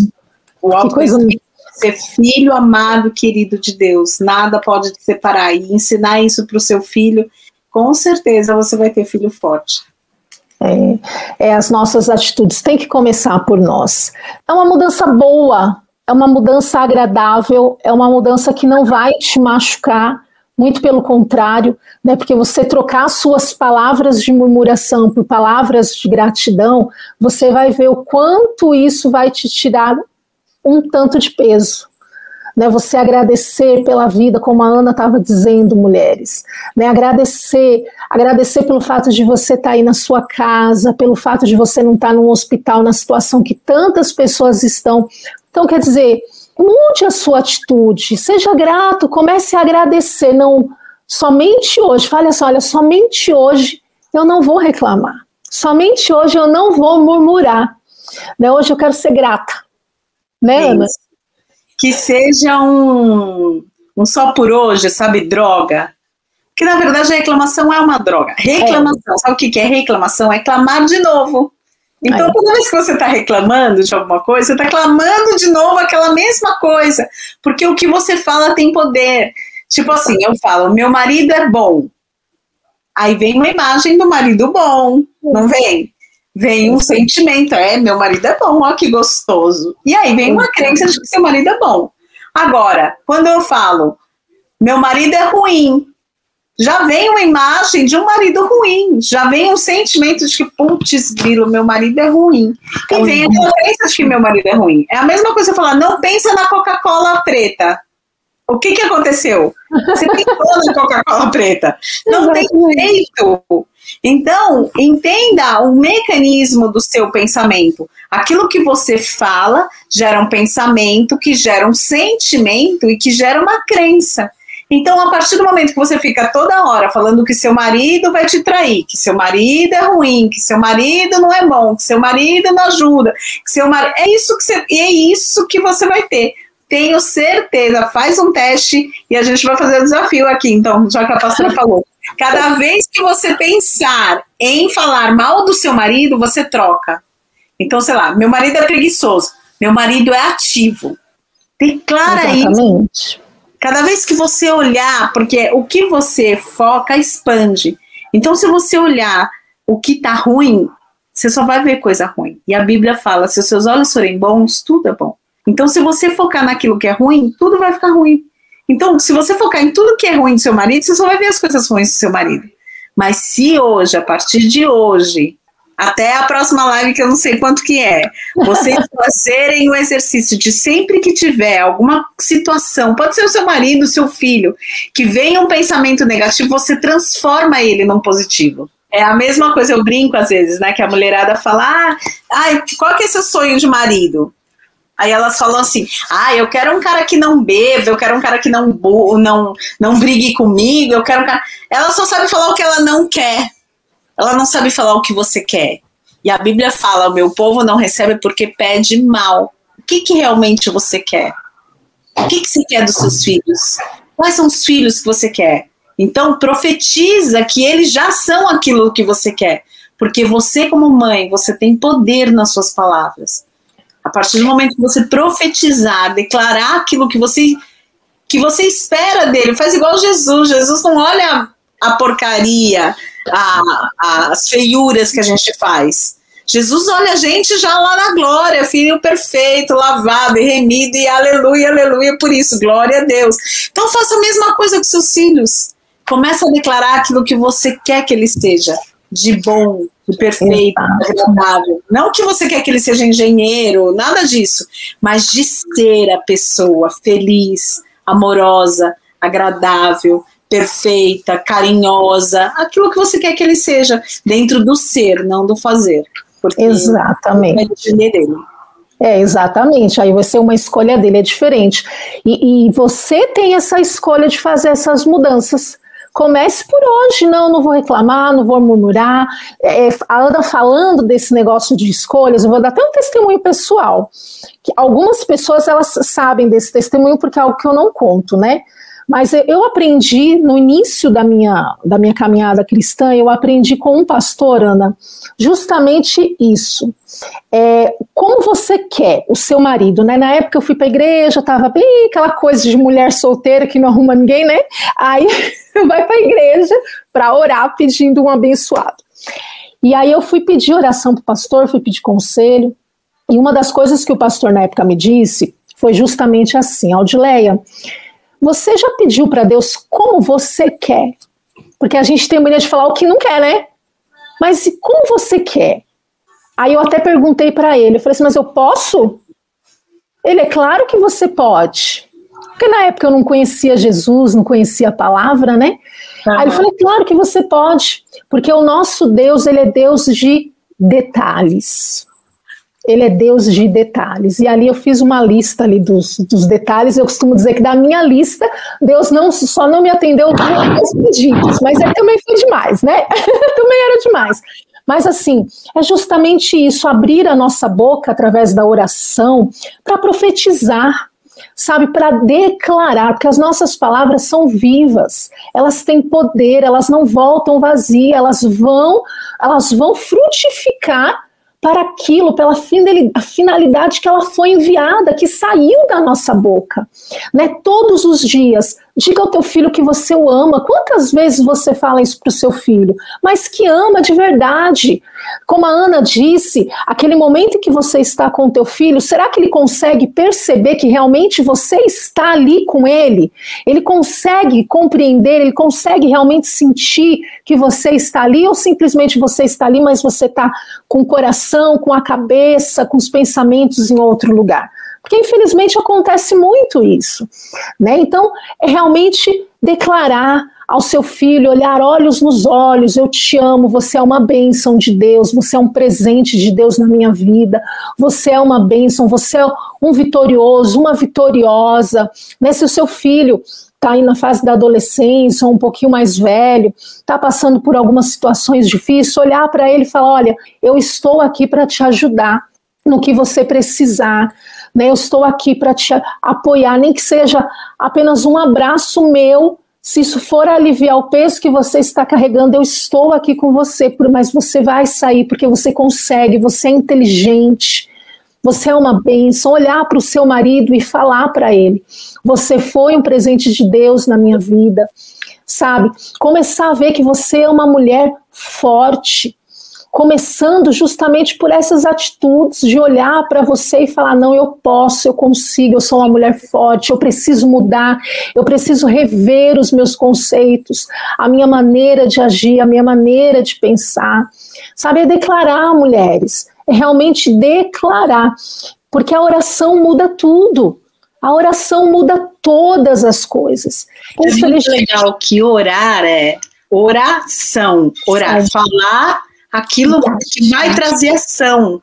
o autoconhecimento Ser filho amado, querido de Deus, nada pode te separar. E ensinar isso para o seu filho, com certeza você vai ter filho forte. É, é, as nossas atitudes têm que começar por nós. É uma mudança boa, é uma mudança agradável, é uma mudança que não vai te machucar, muito pelo contrário, né, porque você trocar suas palavras de murmuração por palavras de gratidão, você vai ver o quanto isso vai te tirar um tanto de peso. Né, você agradecer pela vida, como a Ana estava dizendo, mulheres. Né, agradecer, agradecer pelo fato de você estar tá aí na sua casa, pelo fato de você não estar tá num hospital na situação que tantas pessoas estão. Então, quer dizer, Mude a sua atitude, seja grato, comece a agradecer, não somente hoje, fale assim, olha, somente hoje eu não vou reclamar, somente hoje eu não vou murmurar, né? Hoje eu quero ser grata, né, Ana? Que seja um, um só por hoje, sabe, droga. Que na verdade a reclamação é uma droga. Reclamação, é. sabe o que é reclamação? É clamar de novo. Então, toda vez que você está reclamando de alguma coisa, você está clamando de novo aquela mesma coisa, porque o que você fala tem poder. Tipo assim, eu falo, meu marido é bom. Aí vem uma imagem do marido bom, não vem? Vem um sentimento, é, meu marido é bom, ó que gostoso. E aí vem uma crença de que seu marido é bom. Agora, quando eu falo, meu marido é ruim, já vem uma imagem de um marido ruim, já vem um sentimento de que, putz, grilo, meu marido é ruim. E vem a crença de que meu marido é ruim. É a mesma coisa eu falar, não pensa na Coca-Cola preta. O que, que aconteceu? Você pensou na Coca-Cola preta. Não tem jeito. Então, entenda o mecanismo do seu pensamento. Aquilo que você fala gera um pensamento, que gera um sentimento e que gera uma crença. Então, a partir do momento que você fica toda hora falando que seu marido vai te trair, que seu marido é ruim, que seu marido não é bom, que seu marido não ajuda, que seu marido. É isso que você, é isso que você vai ter. Tenho certeza. Faz um teste e a gente vai fazer o desafio aqui, então, já que a pastora falou. Cada vez que você pensar em falar mal do seu marido, você troca. Então, sei lá, meu marido é preguiçoso, meu marido é ativo. Declara Exatamente. isso Cada vez que você olhar, porque o que você foca expande. Então, se você olhar o que está ruim, você só vai ver coisa ruim. E a Bíblia fala: se os seus olhos forem bons, tudo é bom. Então, se você focar naquilo que é ruim, tudo vai ficar ruim. Então, se você focar em tudo que é ruim do seu marido, você só vai ver as coisas ruins do seu marido. Mas se hoje, a partir de hoje, até a próxima live que eu não sei quanto que é. Vocês fazerem o exercício de sempre que tiver alguma situação, pode ser o seu marido, o seu filho, que venha um pensamento negativo, você transforma ele num positivo. É a mesma coisa, eu brinco às vezes, né? Que a mulherada fala: ah, ai, qual que é seu sonho de marido? Aí elas falam assim: ah, eu quero um cara que não beba, eu quero um cara que não, não, não brigue comigo, eu quero um cara. Ela só sabe falar o que ela não quer. Ela não sabe falar o que você quer. E a Bíblia fala: o meu povo não recebe porque pede mal. O que, que realmente você quer? O que, que você quer dos seus filhos? Quais são os filhos que você quer? Então, profetiza que eles já são aquilo que você quer. Porque você, como mãe, você tem poder nas suas palavras. A partir do momento que você profetizar, declarar aquilo que você que você espera dele, faz igual Jesus. Jesus não olha a porcaria, a, as feiuras que a gente faz. Jesus olha a gente já lá na glória, filho perfeito, lavado e remido, e aleluia, aleluia por isso, glória a Deus. Então faça a mesma coisa com seus filhos. Começa a declarar aquilo que você quer que ele seja, de bom, de perfeito, de agradável. Não que você quer que ele seja engenheiro, nada disso, mas de ser a pessoa feliz, amorosa, agradável, perfeita, carinhosa, aquilo que você quer que ele seja, dentro do ser, não do fazer. Exatamente. É, exatamente. Aí vai ser uma escolha dele, é diferente. E, e, você tem essa escolha de fazer essas mudanças. Comece por hoje, não, não vou reclamar, não vou murmurar. É, a Ana falando desse negócio de escolhas, eu vou dar até um testemunho pessoal. Que algumas pessoas elas sabem desse testemunho porque é algo que eu não conto, né? Mas eu aprendi no início da minha, da minha caminhada cristã, eu aprendi com um pastor, Ana, justamente isso. É, como você quer o seu marido, né? Na época eu fui para a igreja, tava bem aquela coisa de mulher solteira que não arruma ninguém, né? Aí vai para a igreja para orar pedindo um abençoado. E aí eu fui pedir oração para o pastor, fui pedir conselho. E uma das coisas que o pastor na época me disse foi justamente assim: Aldileia, você já pediu para Deus como você quer? Porque a gente tem mania de falar o que não quer, né? Mas como você quer? Aí eu até perguntei para ele, eu falei assim, mas eu posso? Ele, é claro que você pode. Porque na época eu não conhecia Jesus, não conhecia a palavra, né? Uhum. Aí ele falou, claro que você pode, porque o nosso Deus, ele é Deus de detalhes ele é Deus de detalhes. E ali eu fiz uma lista ali dos, dos detalhes. Eu costumo dizer que da minha lista, Deus não só não me atendeu dois pedidos, mas aí também foi demais, né? também era demais. Mas assim, é justamente isso, abrir a nossa boca através da oração para profetizar, sabe, para declarar, porque as nossas palavras são vivas, elas têm poder, elas não voltam vazias, elas vão, elas vão frutificar para aquilo, pela finalidade que ela foi enviada, que saiu da nossa boca. Né? Todos os dias, diga ao teu filho que você o ama. Quantas vezes você fala isso para o seu filho? Mas que ama de verdade. Como a Ana disse, aquele momento em que você está com o teu filho, será que ele consegue perceber que realmente você está ali com ele? Ele consegue compreender, ele consegue realmente sentir que você está ali ou simplesmente você está ali, mas você está com o coração, com a cabeça, com os pensamentos em outro lugar. Porque infelizmente acontece muito isso, né? Então, é realmente declarar ao seu filho, olhar olhos nos olhos, eu te amo, você é uma bênção de Deus, você é um presente de Deus na minha vida, você é uma bênção, você é um vitorioso, uma vitoriosa, né? Se o seu filho está aí na fase da adolescência, ou um pouquinho mais velho, está passando por algumas situações difíceis, olhar para ele e falar: olha, eu estou aqui para te ajudar no que você precisar. Né, eu estou aqui para te apoiar, nem que seja apenas um abraço meu. Se isso for aliviar o peso que você está carregando, eu estou aqui com você, mas você vai sair porque você consegue, você é inteligente, você é uma bênção. Olhar para o seu marido e falar para ele: Você foi um presente de Deus na minha vida, sabe? Começar a ver que você é uma mulher forte, começando justamente por essas atitudes de olhar para você e falar: não, eu posso, eu consigo, eu sou uma mulher forte, eu preciso mudar, eu preciso rever os meus conceitos, a minha maneira de agir, a minha maneira de pensar. Sabe, é declarar, mulheres, é realmente declarar, porque a oração muda tudo. A oração muda todas as coisas. É muito legal que orar é oração, orar, falar aquilo que vai trazer ação.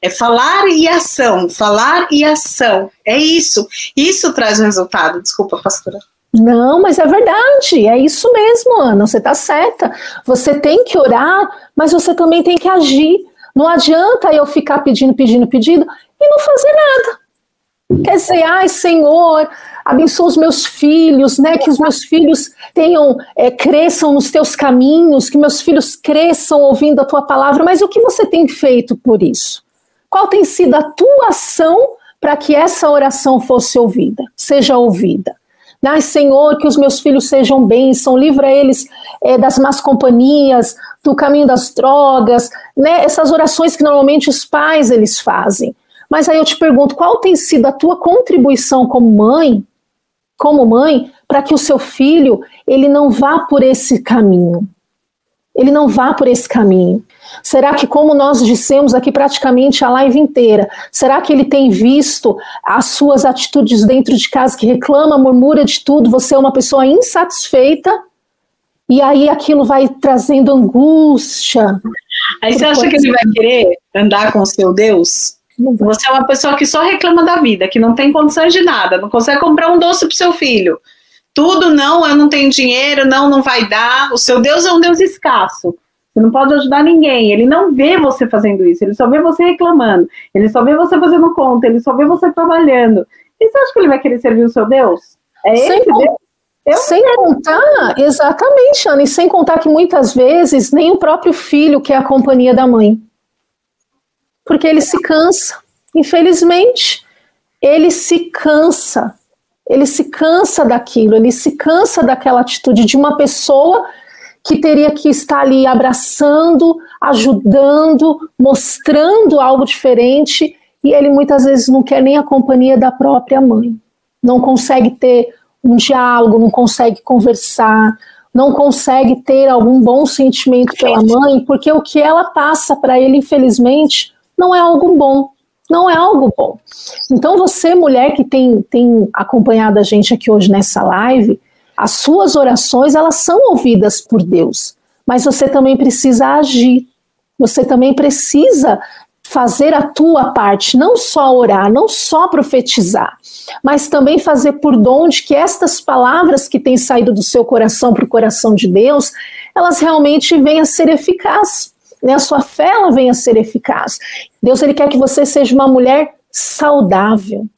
É falar e ação, falar e ação. É isso. Isso traz resultado. Desculpa, pastora. Não, mas é verdade, é isso mesmo, Ana, você está certa. Você tem que orar, mas você também tem que agir. Não adianta eu ficar pedindo, pedindo, pedindo e não fazer nada. Quer dizer, ai Senhor, abençoa os meus filhos, né? Que os meus filhos tenham, é, cresçam nos teus caminhos, que meus filhos cresçam ouvindo a tua palavra. Mas o que você tem feito por isso? Qual tem sido a tua ação para que essa oração fosse ouvida, seja ouvida? Ai, Senhor, que os meus filhos sejam bênção, livra eles é, das más companhias, do caminho das drogas, né? Essas orações que normalmente os pais eles fazem. Mas aí eu te pergunto, qual tem sido a tua contribuição como mãe como mãe, para que o seu filho ele não vá por esse caminho. Ele não vá por esse caminho. Será que, como nós dissemos aqui praticamente a live inteira, será que ele tem visto as suas atitudes dentro de casa que reclama, murmura de tudo, você é uma pessoa insatisfeita? E aí aquilo vai trazendo angústia. Aí você acha que ele vai querer andar com o seu Deus? Você é uma pessoa que só reclama da vida, que não tem condições de nada, não consegue comprar um doce para seu filho. Tudo não, eu não tenho dinheiro, não, não vai dar. O seu Deus é um Deus escasso. Você não pode ajudar ninguém. Ele não vê você fazendo isso, ele só vê você reclamando, ele só vê você fazendo conta, ele só vê você trabalhando. E você acha que ele vai querer servir o seu Deus? É esse Deus? Eu sem contar, exatamente, Ana, e sem contar que muitas vezes nem o próprio filho quer a companhia da mãe. Porque ele se cansa. Infelizmente, ele se cansa. Ele se cansa daquilo, ele se cansa daquela atitude de uma pessoa que teria que estar ali abraçando, ajudando, mostrando algo diferente, e ele muitas vezes não quer nem a companhia da própria mãe. Não consegue ter um diálogo, não consegue conversar, não consegue ter algum bom sentimento pela mãe, porque o que ela passa para ele, infelizmente, não é algo bom. Não é algo bom. Então, você, mulher que tem, tem acompanhado a gente aqui hoje nessa live, as suas orações, elas são ouvidas por Deus, mas você também precisa agir. Você também precisa fazer a tua parte, não só orar, não só profetizar, mas também fazer por onde que estas palavras que têm saído do seu coração para o coração de Deus, elas realmente venham a ser eficazes, né? A sua fé ela venha a ser eficaz. Deus ele quer que você seja uma mulher saudável,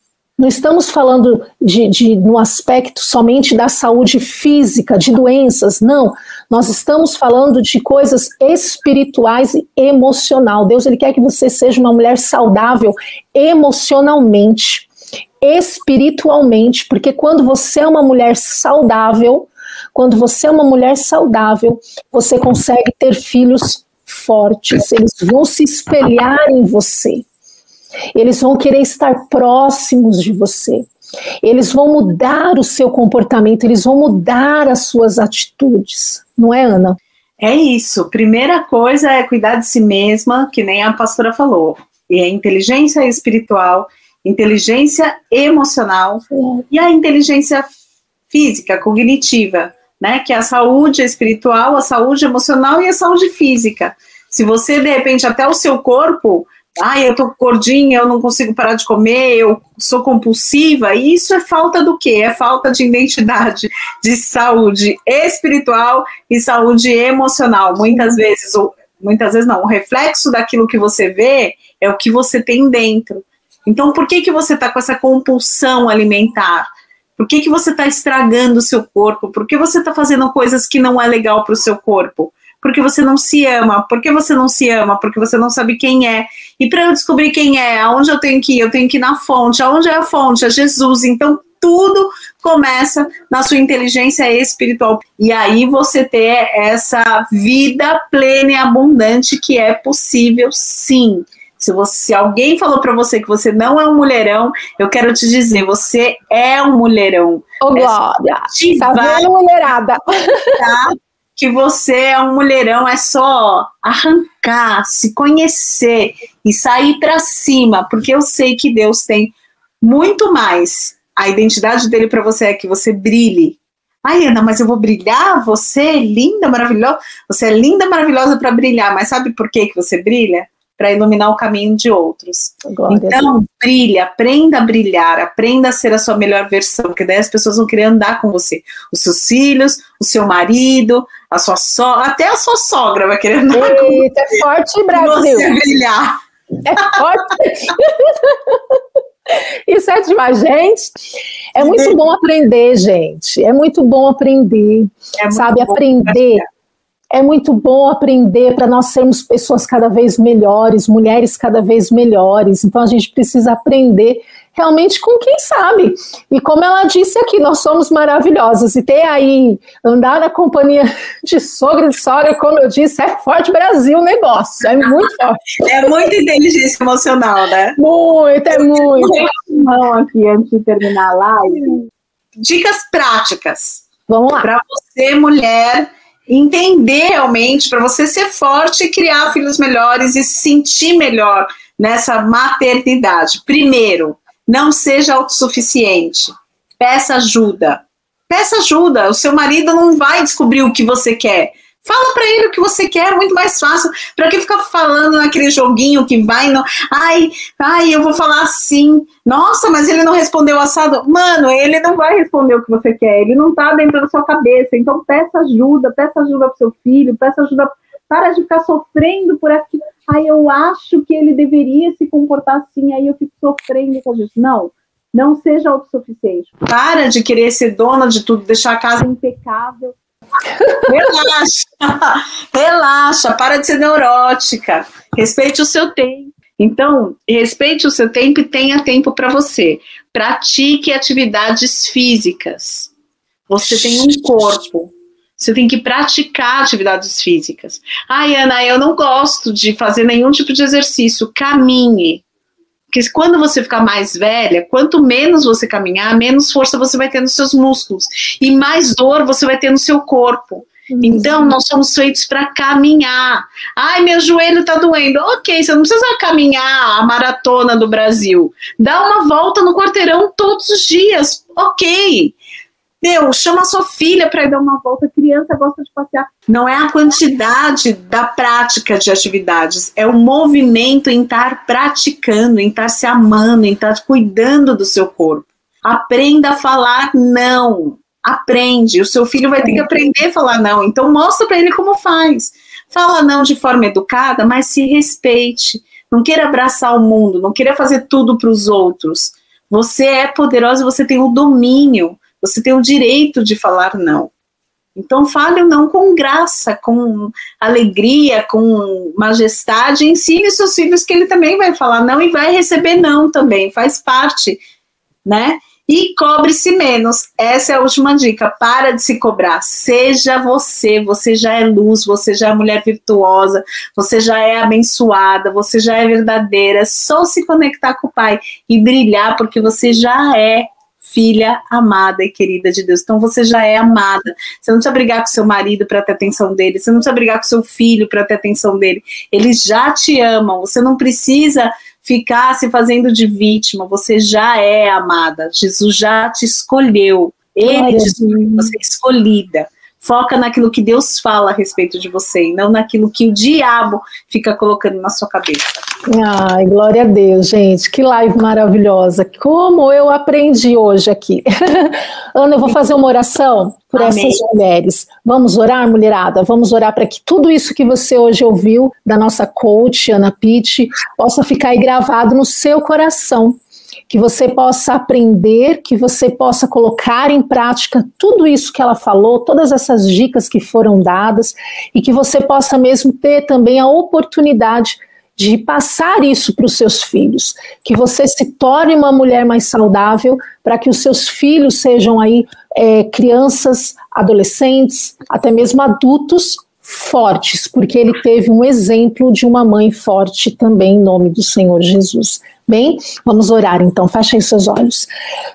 não estamos falando de, de, no aspecto somente da saúde física, de doenças, não. Nós estamos falando de coisas espirituais e emocional. Deus ele quer que você seja uma mulher saudável emocionalmente, espiritualmente, porque quando você é uma mulher saudável, quando você é uma mulher saudável, você consegue ter filhos fortes, eles vão se espelhar em você. Eles vão querer estar próximos de você. Eles vão mudar o seu comportamento, eles vão mudar as suas atitudes. Não é, Ana? É isso. Primeira coisa é cuidar de si mesma, que nem a pastora falou. E a inteligência espiritual, inteligência emocional é. e a inteligência física, cognitiva, né? Que é a saúde espiritual, a saúde emocional e a saúde física. Se você, de repente, até o seu corpo ai, eu tô gordinha, eu não consigo parar de comer, eu sou compulsiva, e isso é falta do quê? É falta de identidade, de saúde espiritual e saúde emocional. Muitas vezes, ou muitas vezes não, o reflexo daquilo que você vê é o que você tem dentro. Então, por que, que você está com essa compulsão alimentar? Por que, que você está estragando o seu corpo? Por que você está fazendo coisas que não é legal para o seu corpo? porque você não se ama. Por que você não se ama? Porque você não sabe quem é. E para eu descobrir quem é, aonde eu tenho que ir? Eu tenho que ir na fonte. Aonde é a fonte? É Jesus. Então, tudo começa na sua inteligência espiritual. E aí você ter essa vida plena e abundante que é possível, sim. Se, você, se alguém falou para você que você não é um mulherão, eu quero te dizer, você é um mulherão. Ô, oh, Glória, tá vendo, mulherada? Tá que você é um mulherão, é só arrancar, se conhecer e sair para cima, porque eu sei que Deus tem muito mais. A identidade dele para você é que você brilhe. Ai, Ana, mas eu vou brilhar? Você é linda, maravilhosa. Você é linda, maravilhosa para brilhar, mas sabe por que, que você brilha? Para iluminar o caminho de outros. Glória então, brilha, aprenda a brilhar, aprenda a ser a sua melhor versão, porque daí as pessoas vão querer andar com você. Os seus filhos, o seu marido, a sua sogra, até a sua sogra vai querer andar Eita, com você. É forte, Brasil. Você brilhar. É forte. Isso é demais, gente. É muito bom aprender, gente. É muito bom aprender. É sabe, aprender é muito bom aprender para nós sermos pessoas cada vez melhores, mulheres cada vez melhores. Então a gente precisa aprender realmente com quem sabe. E como ela disse aqui, nós somos maravilhosas. E ter aí, andar na companhia de sogra e sogra, como eu disse, é forte Brasil o negócio. É muito forte. É muita inteligência emocional, né? Muito, é muito. Não, aqui, antes de terminar a live. Dicas práticas. Vamos lá. Para você, mulher entender realmente, para você ser forte e criar filhos melhores e se sentir melhor nessa maternidade. Primeiro, não seja autossuficiente. Peça ajuda. Peça ajuda. O seu marido não vai descobrir o que você quer. Fala para ele o que você quer, é muito mais fácil. Para que ficar falando naquele joguinho que vai no. Ai, ai, eu vou falar assim. Nossa, mas ele não respondeu assado. Mano, ele não vai responder o que você quer. Ele não tá dentro da sua cabeça. Então peça ajuda, peça ajuda pro seu filho, peça ajuda. Para de ficar sofrendo por aquilo. Ai, eu acho que ele deveria se comportar assim, aí eu fico sofrendo com isso. Não. Não seja autossuficiente. Para de querer ser dona de tudo, deixar a casa impecável. Relaxa, relaxa, para de ser neurótica. Respeite o seu tempo. Então, respeite o seu tempo e tenha tempo para você. Pratique atividades físicas. Você tem um corpo. Você tem que praticar atividades físicas. Ai, Ana, eu não gosto de fazer nenhum tipo de exercício. Caminhe. Porque quando você ficar mais velha, quanto menos você caminhar, menos força você vai ter nos seus músculos e mais dor você vai ter no seu corpo. Uhum. Então, nós somos feitos para caminhar. Ai, meu joelho tá doendo. Ok, você não precisa caminhar a maratona do Brasil. Dá uma volta no quarteirão todos os dias. Ok. Meu, chama sua filha para dar uma volta. A criança gosta de passear. Não é a quantidade da prática de atividades, é o movimento em estar praticando, em estar se amando, em estar cuidando do seu corpo. Aprenda a falar não. Aprende. O seu filho vai ter que aprender a falar não. Então mostra para ele como faz. Fala não de forma educada, mas se respeite. Não queira abraçar o mundo, não queira fazer tudo para os outros. Você é poderosa, você tem o domínio você tem o direito de falar não. Então fale o não com graça, com alegria, com majestade. Ensine seus filhos que ele também vai falar não e vai receber não também, faz parte, né? E cobre-se menos. Essa é a última dica. Para de se cobrar. Seja você. Você já é luz, você já é mulher virtuosa, você já é abençoada, você já é verdadeira. É só se conectar com o Pai e brilhar, porque você já é filha amada e querida de Deus. Então você já é amada. Você não precisa brigar com seu marido para ter atenção dele, você não precisa brigar com seu filho para ter atenção dele. Eles já te amam. Você não precisa ficar se fazendo de vítima. Você já é amada. Jesus já te escolheu. Ele te escolheu. Você é escolhida. Foca naquilo que Deus fala a respeito de você e não naquilo que o diabo fica colocando na sua cabeça. Ai, glória a Deus, gente. Que live maravilhosa. Como eu aprendi hoje aqui. Ana, eu vou fazer uma oração por Amém. essas mulheres. Vamos orar, mulherada? Vamos orar para que tudo isso que você hoje ouviu da nossa coach, Ana Pitt, possa ficar aí gravado no seu coração que você possa aprender, que você possa colocar em prática tudo isso que ela falou, todas essas dicas que foram dadas, e que você possa mesmo ter também a oportunidade de passar isso para os seus filhos, que você se torne uma mulher mais saudável, para que os seus filhos sejam aí é, crianças, adolescentes, até mesmo adultos fortes, porque ele teve um exemplo de uma mãe forte também em nome do Senhor Jesus. Bem, vamos orar então, fechem seus olhos.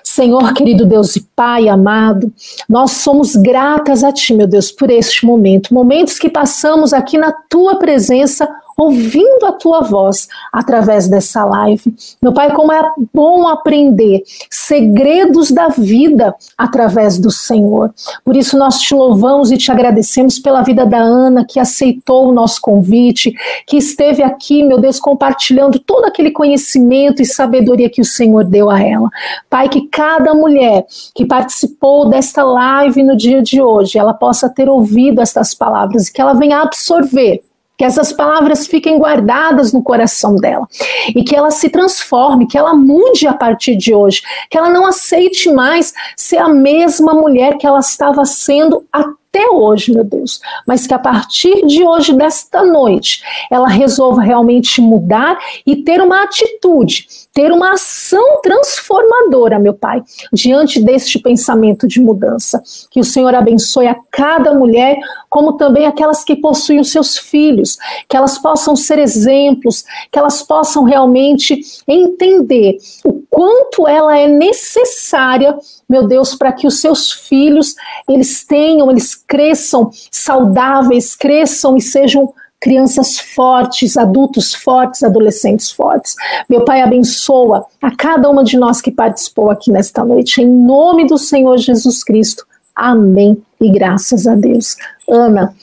Senhor, querido Deus e Pai amado, nós somos gratas a Ti, meu Deus, por este momento, momentos que passamos aqui na Tua presença ouvindo a tua voz através dessa live. Meu Pai, como é bom aprender segredos da vida através do Senhor. Por isso nós te louvamos e te agradecemos pela vida da Ana, que aceitou o nosso convite, que esteve aqui, meu Deus, compartilhando todo aquele conhecimento e sabedoria que o Senhor deu a ela. Pai, que cada mulher que participou desta live no dia de hoje, ela possa ter ouvido estas palavras e que ela venha absorver que essas palavras fiquem guardadas no coração dela. E que ela se transforme, que ela mude a partir de hoje, que ela não aceite mais ser a mesma mulher que ela estava sendo até hoje, meu Deus, mas que a partir de hoje, desta noite, ela resolva realmente mudar e ter uma atitude ter uma ação transformadora, meu Pai, diante deste pensamento de mudança. Que o Senhor abençoe a cada mulher, como também aquelas que possuem os seus filhos, que elas possam ser exemplos, que elas possam realmente entender o quanto ela é necessária, meu Deus, para que os seus filhos eles tenham, eles cresçam saudáveis, cresçam e sejam crianças fortes, adultos fortes, adolescentes fortes. Meu Pai, abençoa a cada uma de nós que participou aqui nesta noite, em nome do Senhor Jesus Cristo. Amém e graças a Deus. Ana,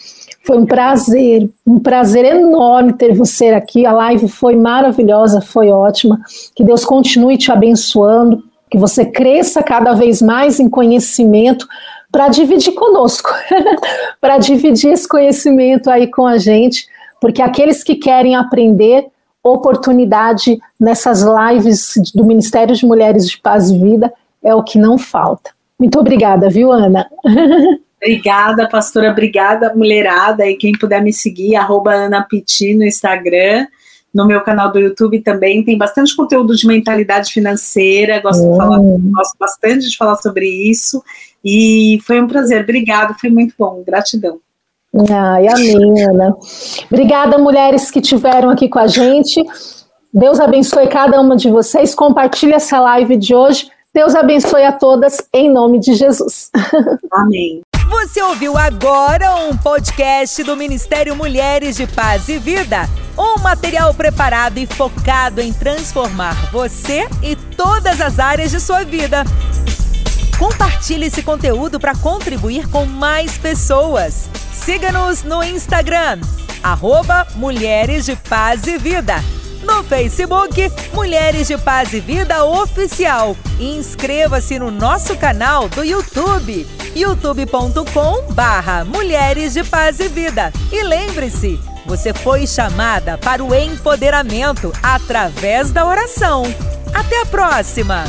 foi um prazer, um prazer enorme ter você aqui. A live foi maravilhosa, foi ótima. Que Deus continue te abençoando, que você cresça cada vez mais em conhecimento para dividir conosco, para dividir esse conhecimento aí com a gente, porque aqueles que querem aprender, oportunidade nessas lives do Ministério de Mulheres de Paz e Vida é o que não falta. Muito obrigada, viu, Ana? Obrigada, pastora. Obrigada, mulherada. E quem puder me seguir, arroba Ana Piti no Instagram. No meu canal do YouTube também tem bastante conteúdo de mentalidade financeira. Gosto, de falar, gosto bastante de falar sobre isso. E foi um prazer. Obrigada, foi muito bom. Gratidão. Ai, amém, Ana. Obrigada, mulheres que estiveram aqui com a gente. Deus abençoe cada uma de vocês. Compartilhe essa live de hoje. Deus abençoe a todas, em nome de Jesus. Amém. Você ouviu agora um podcast do Ministério Mulheres de Paz e Vida. Um material preparado e focado em transformar você e todas as áreas de sua vida. Compartilhe esse conteúdo para contribuir com mais pessoas. Siga-nos no Instagram, arroba Mulheres de Paz e Vida. No Facebook, Mulheres de Paz e Vida Oficial. Inscreva-se no nosso canal do YouTube, youtube.com barra Mulheres de Paz e Vida. E lembre-se, você foi chamada para o empoderamento através da oração. Até a próxima!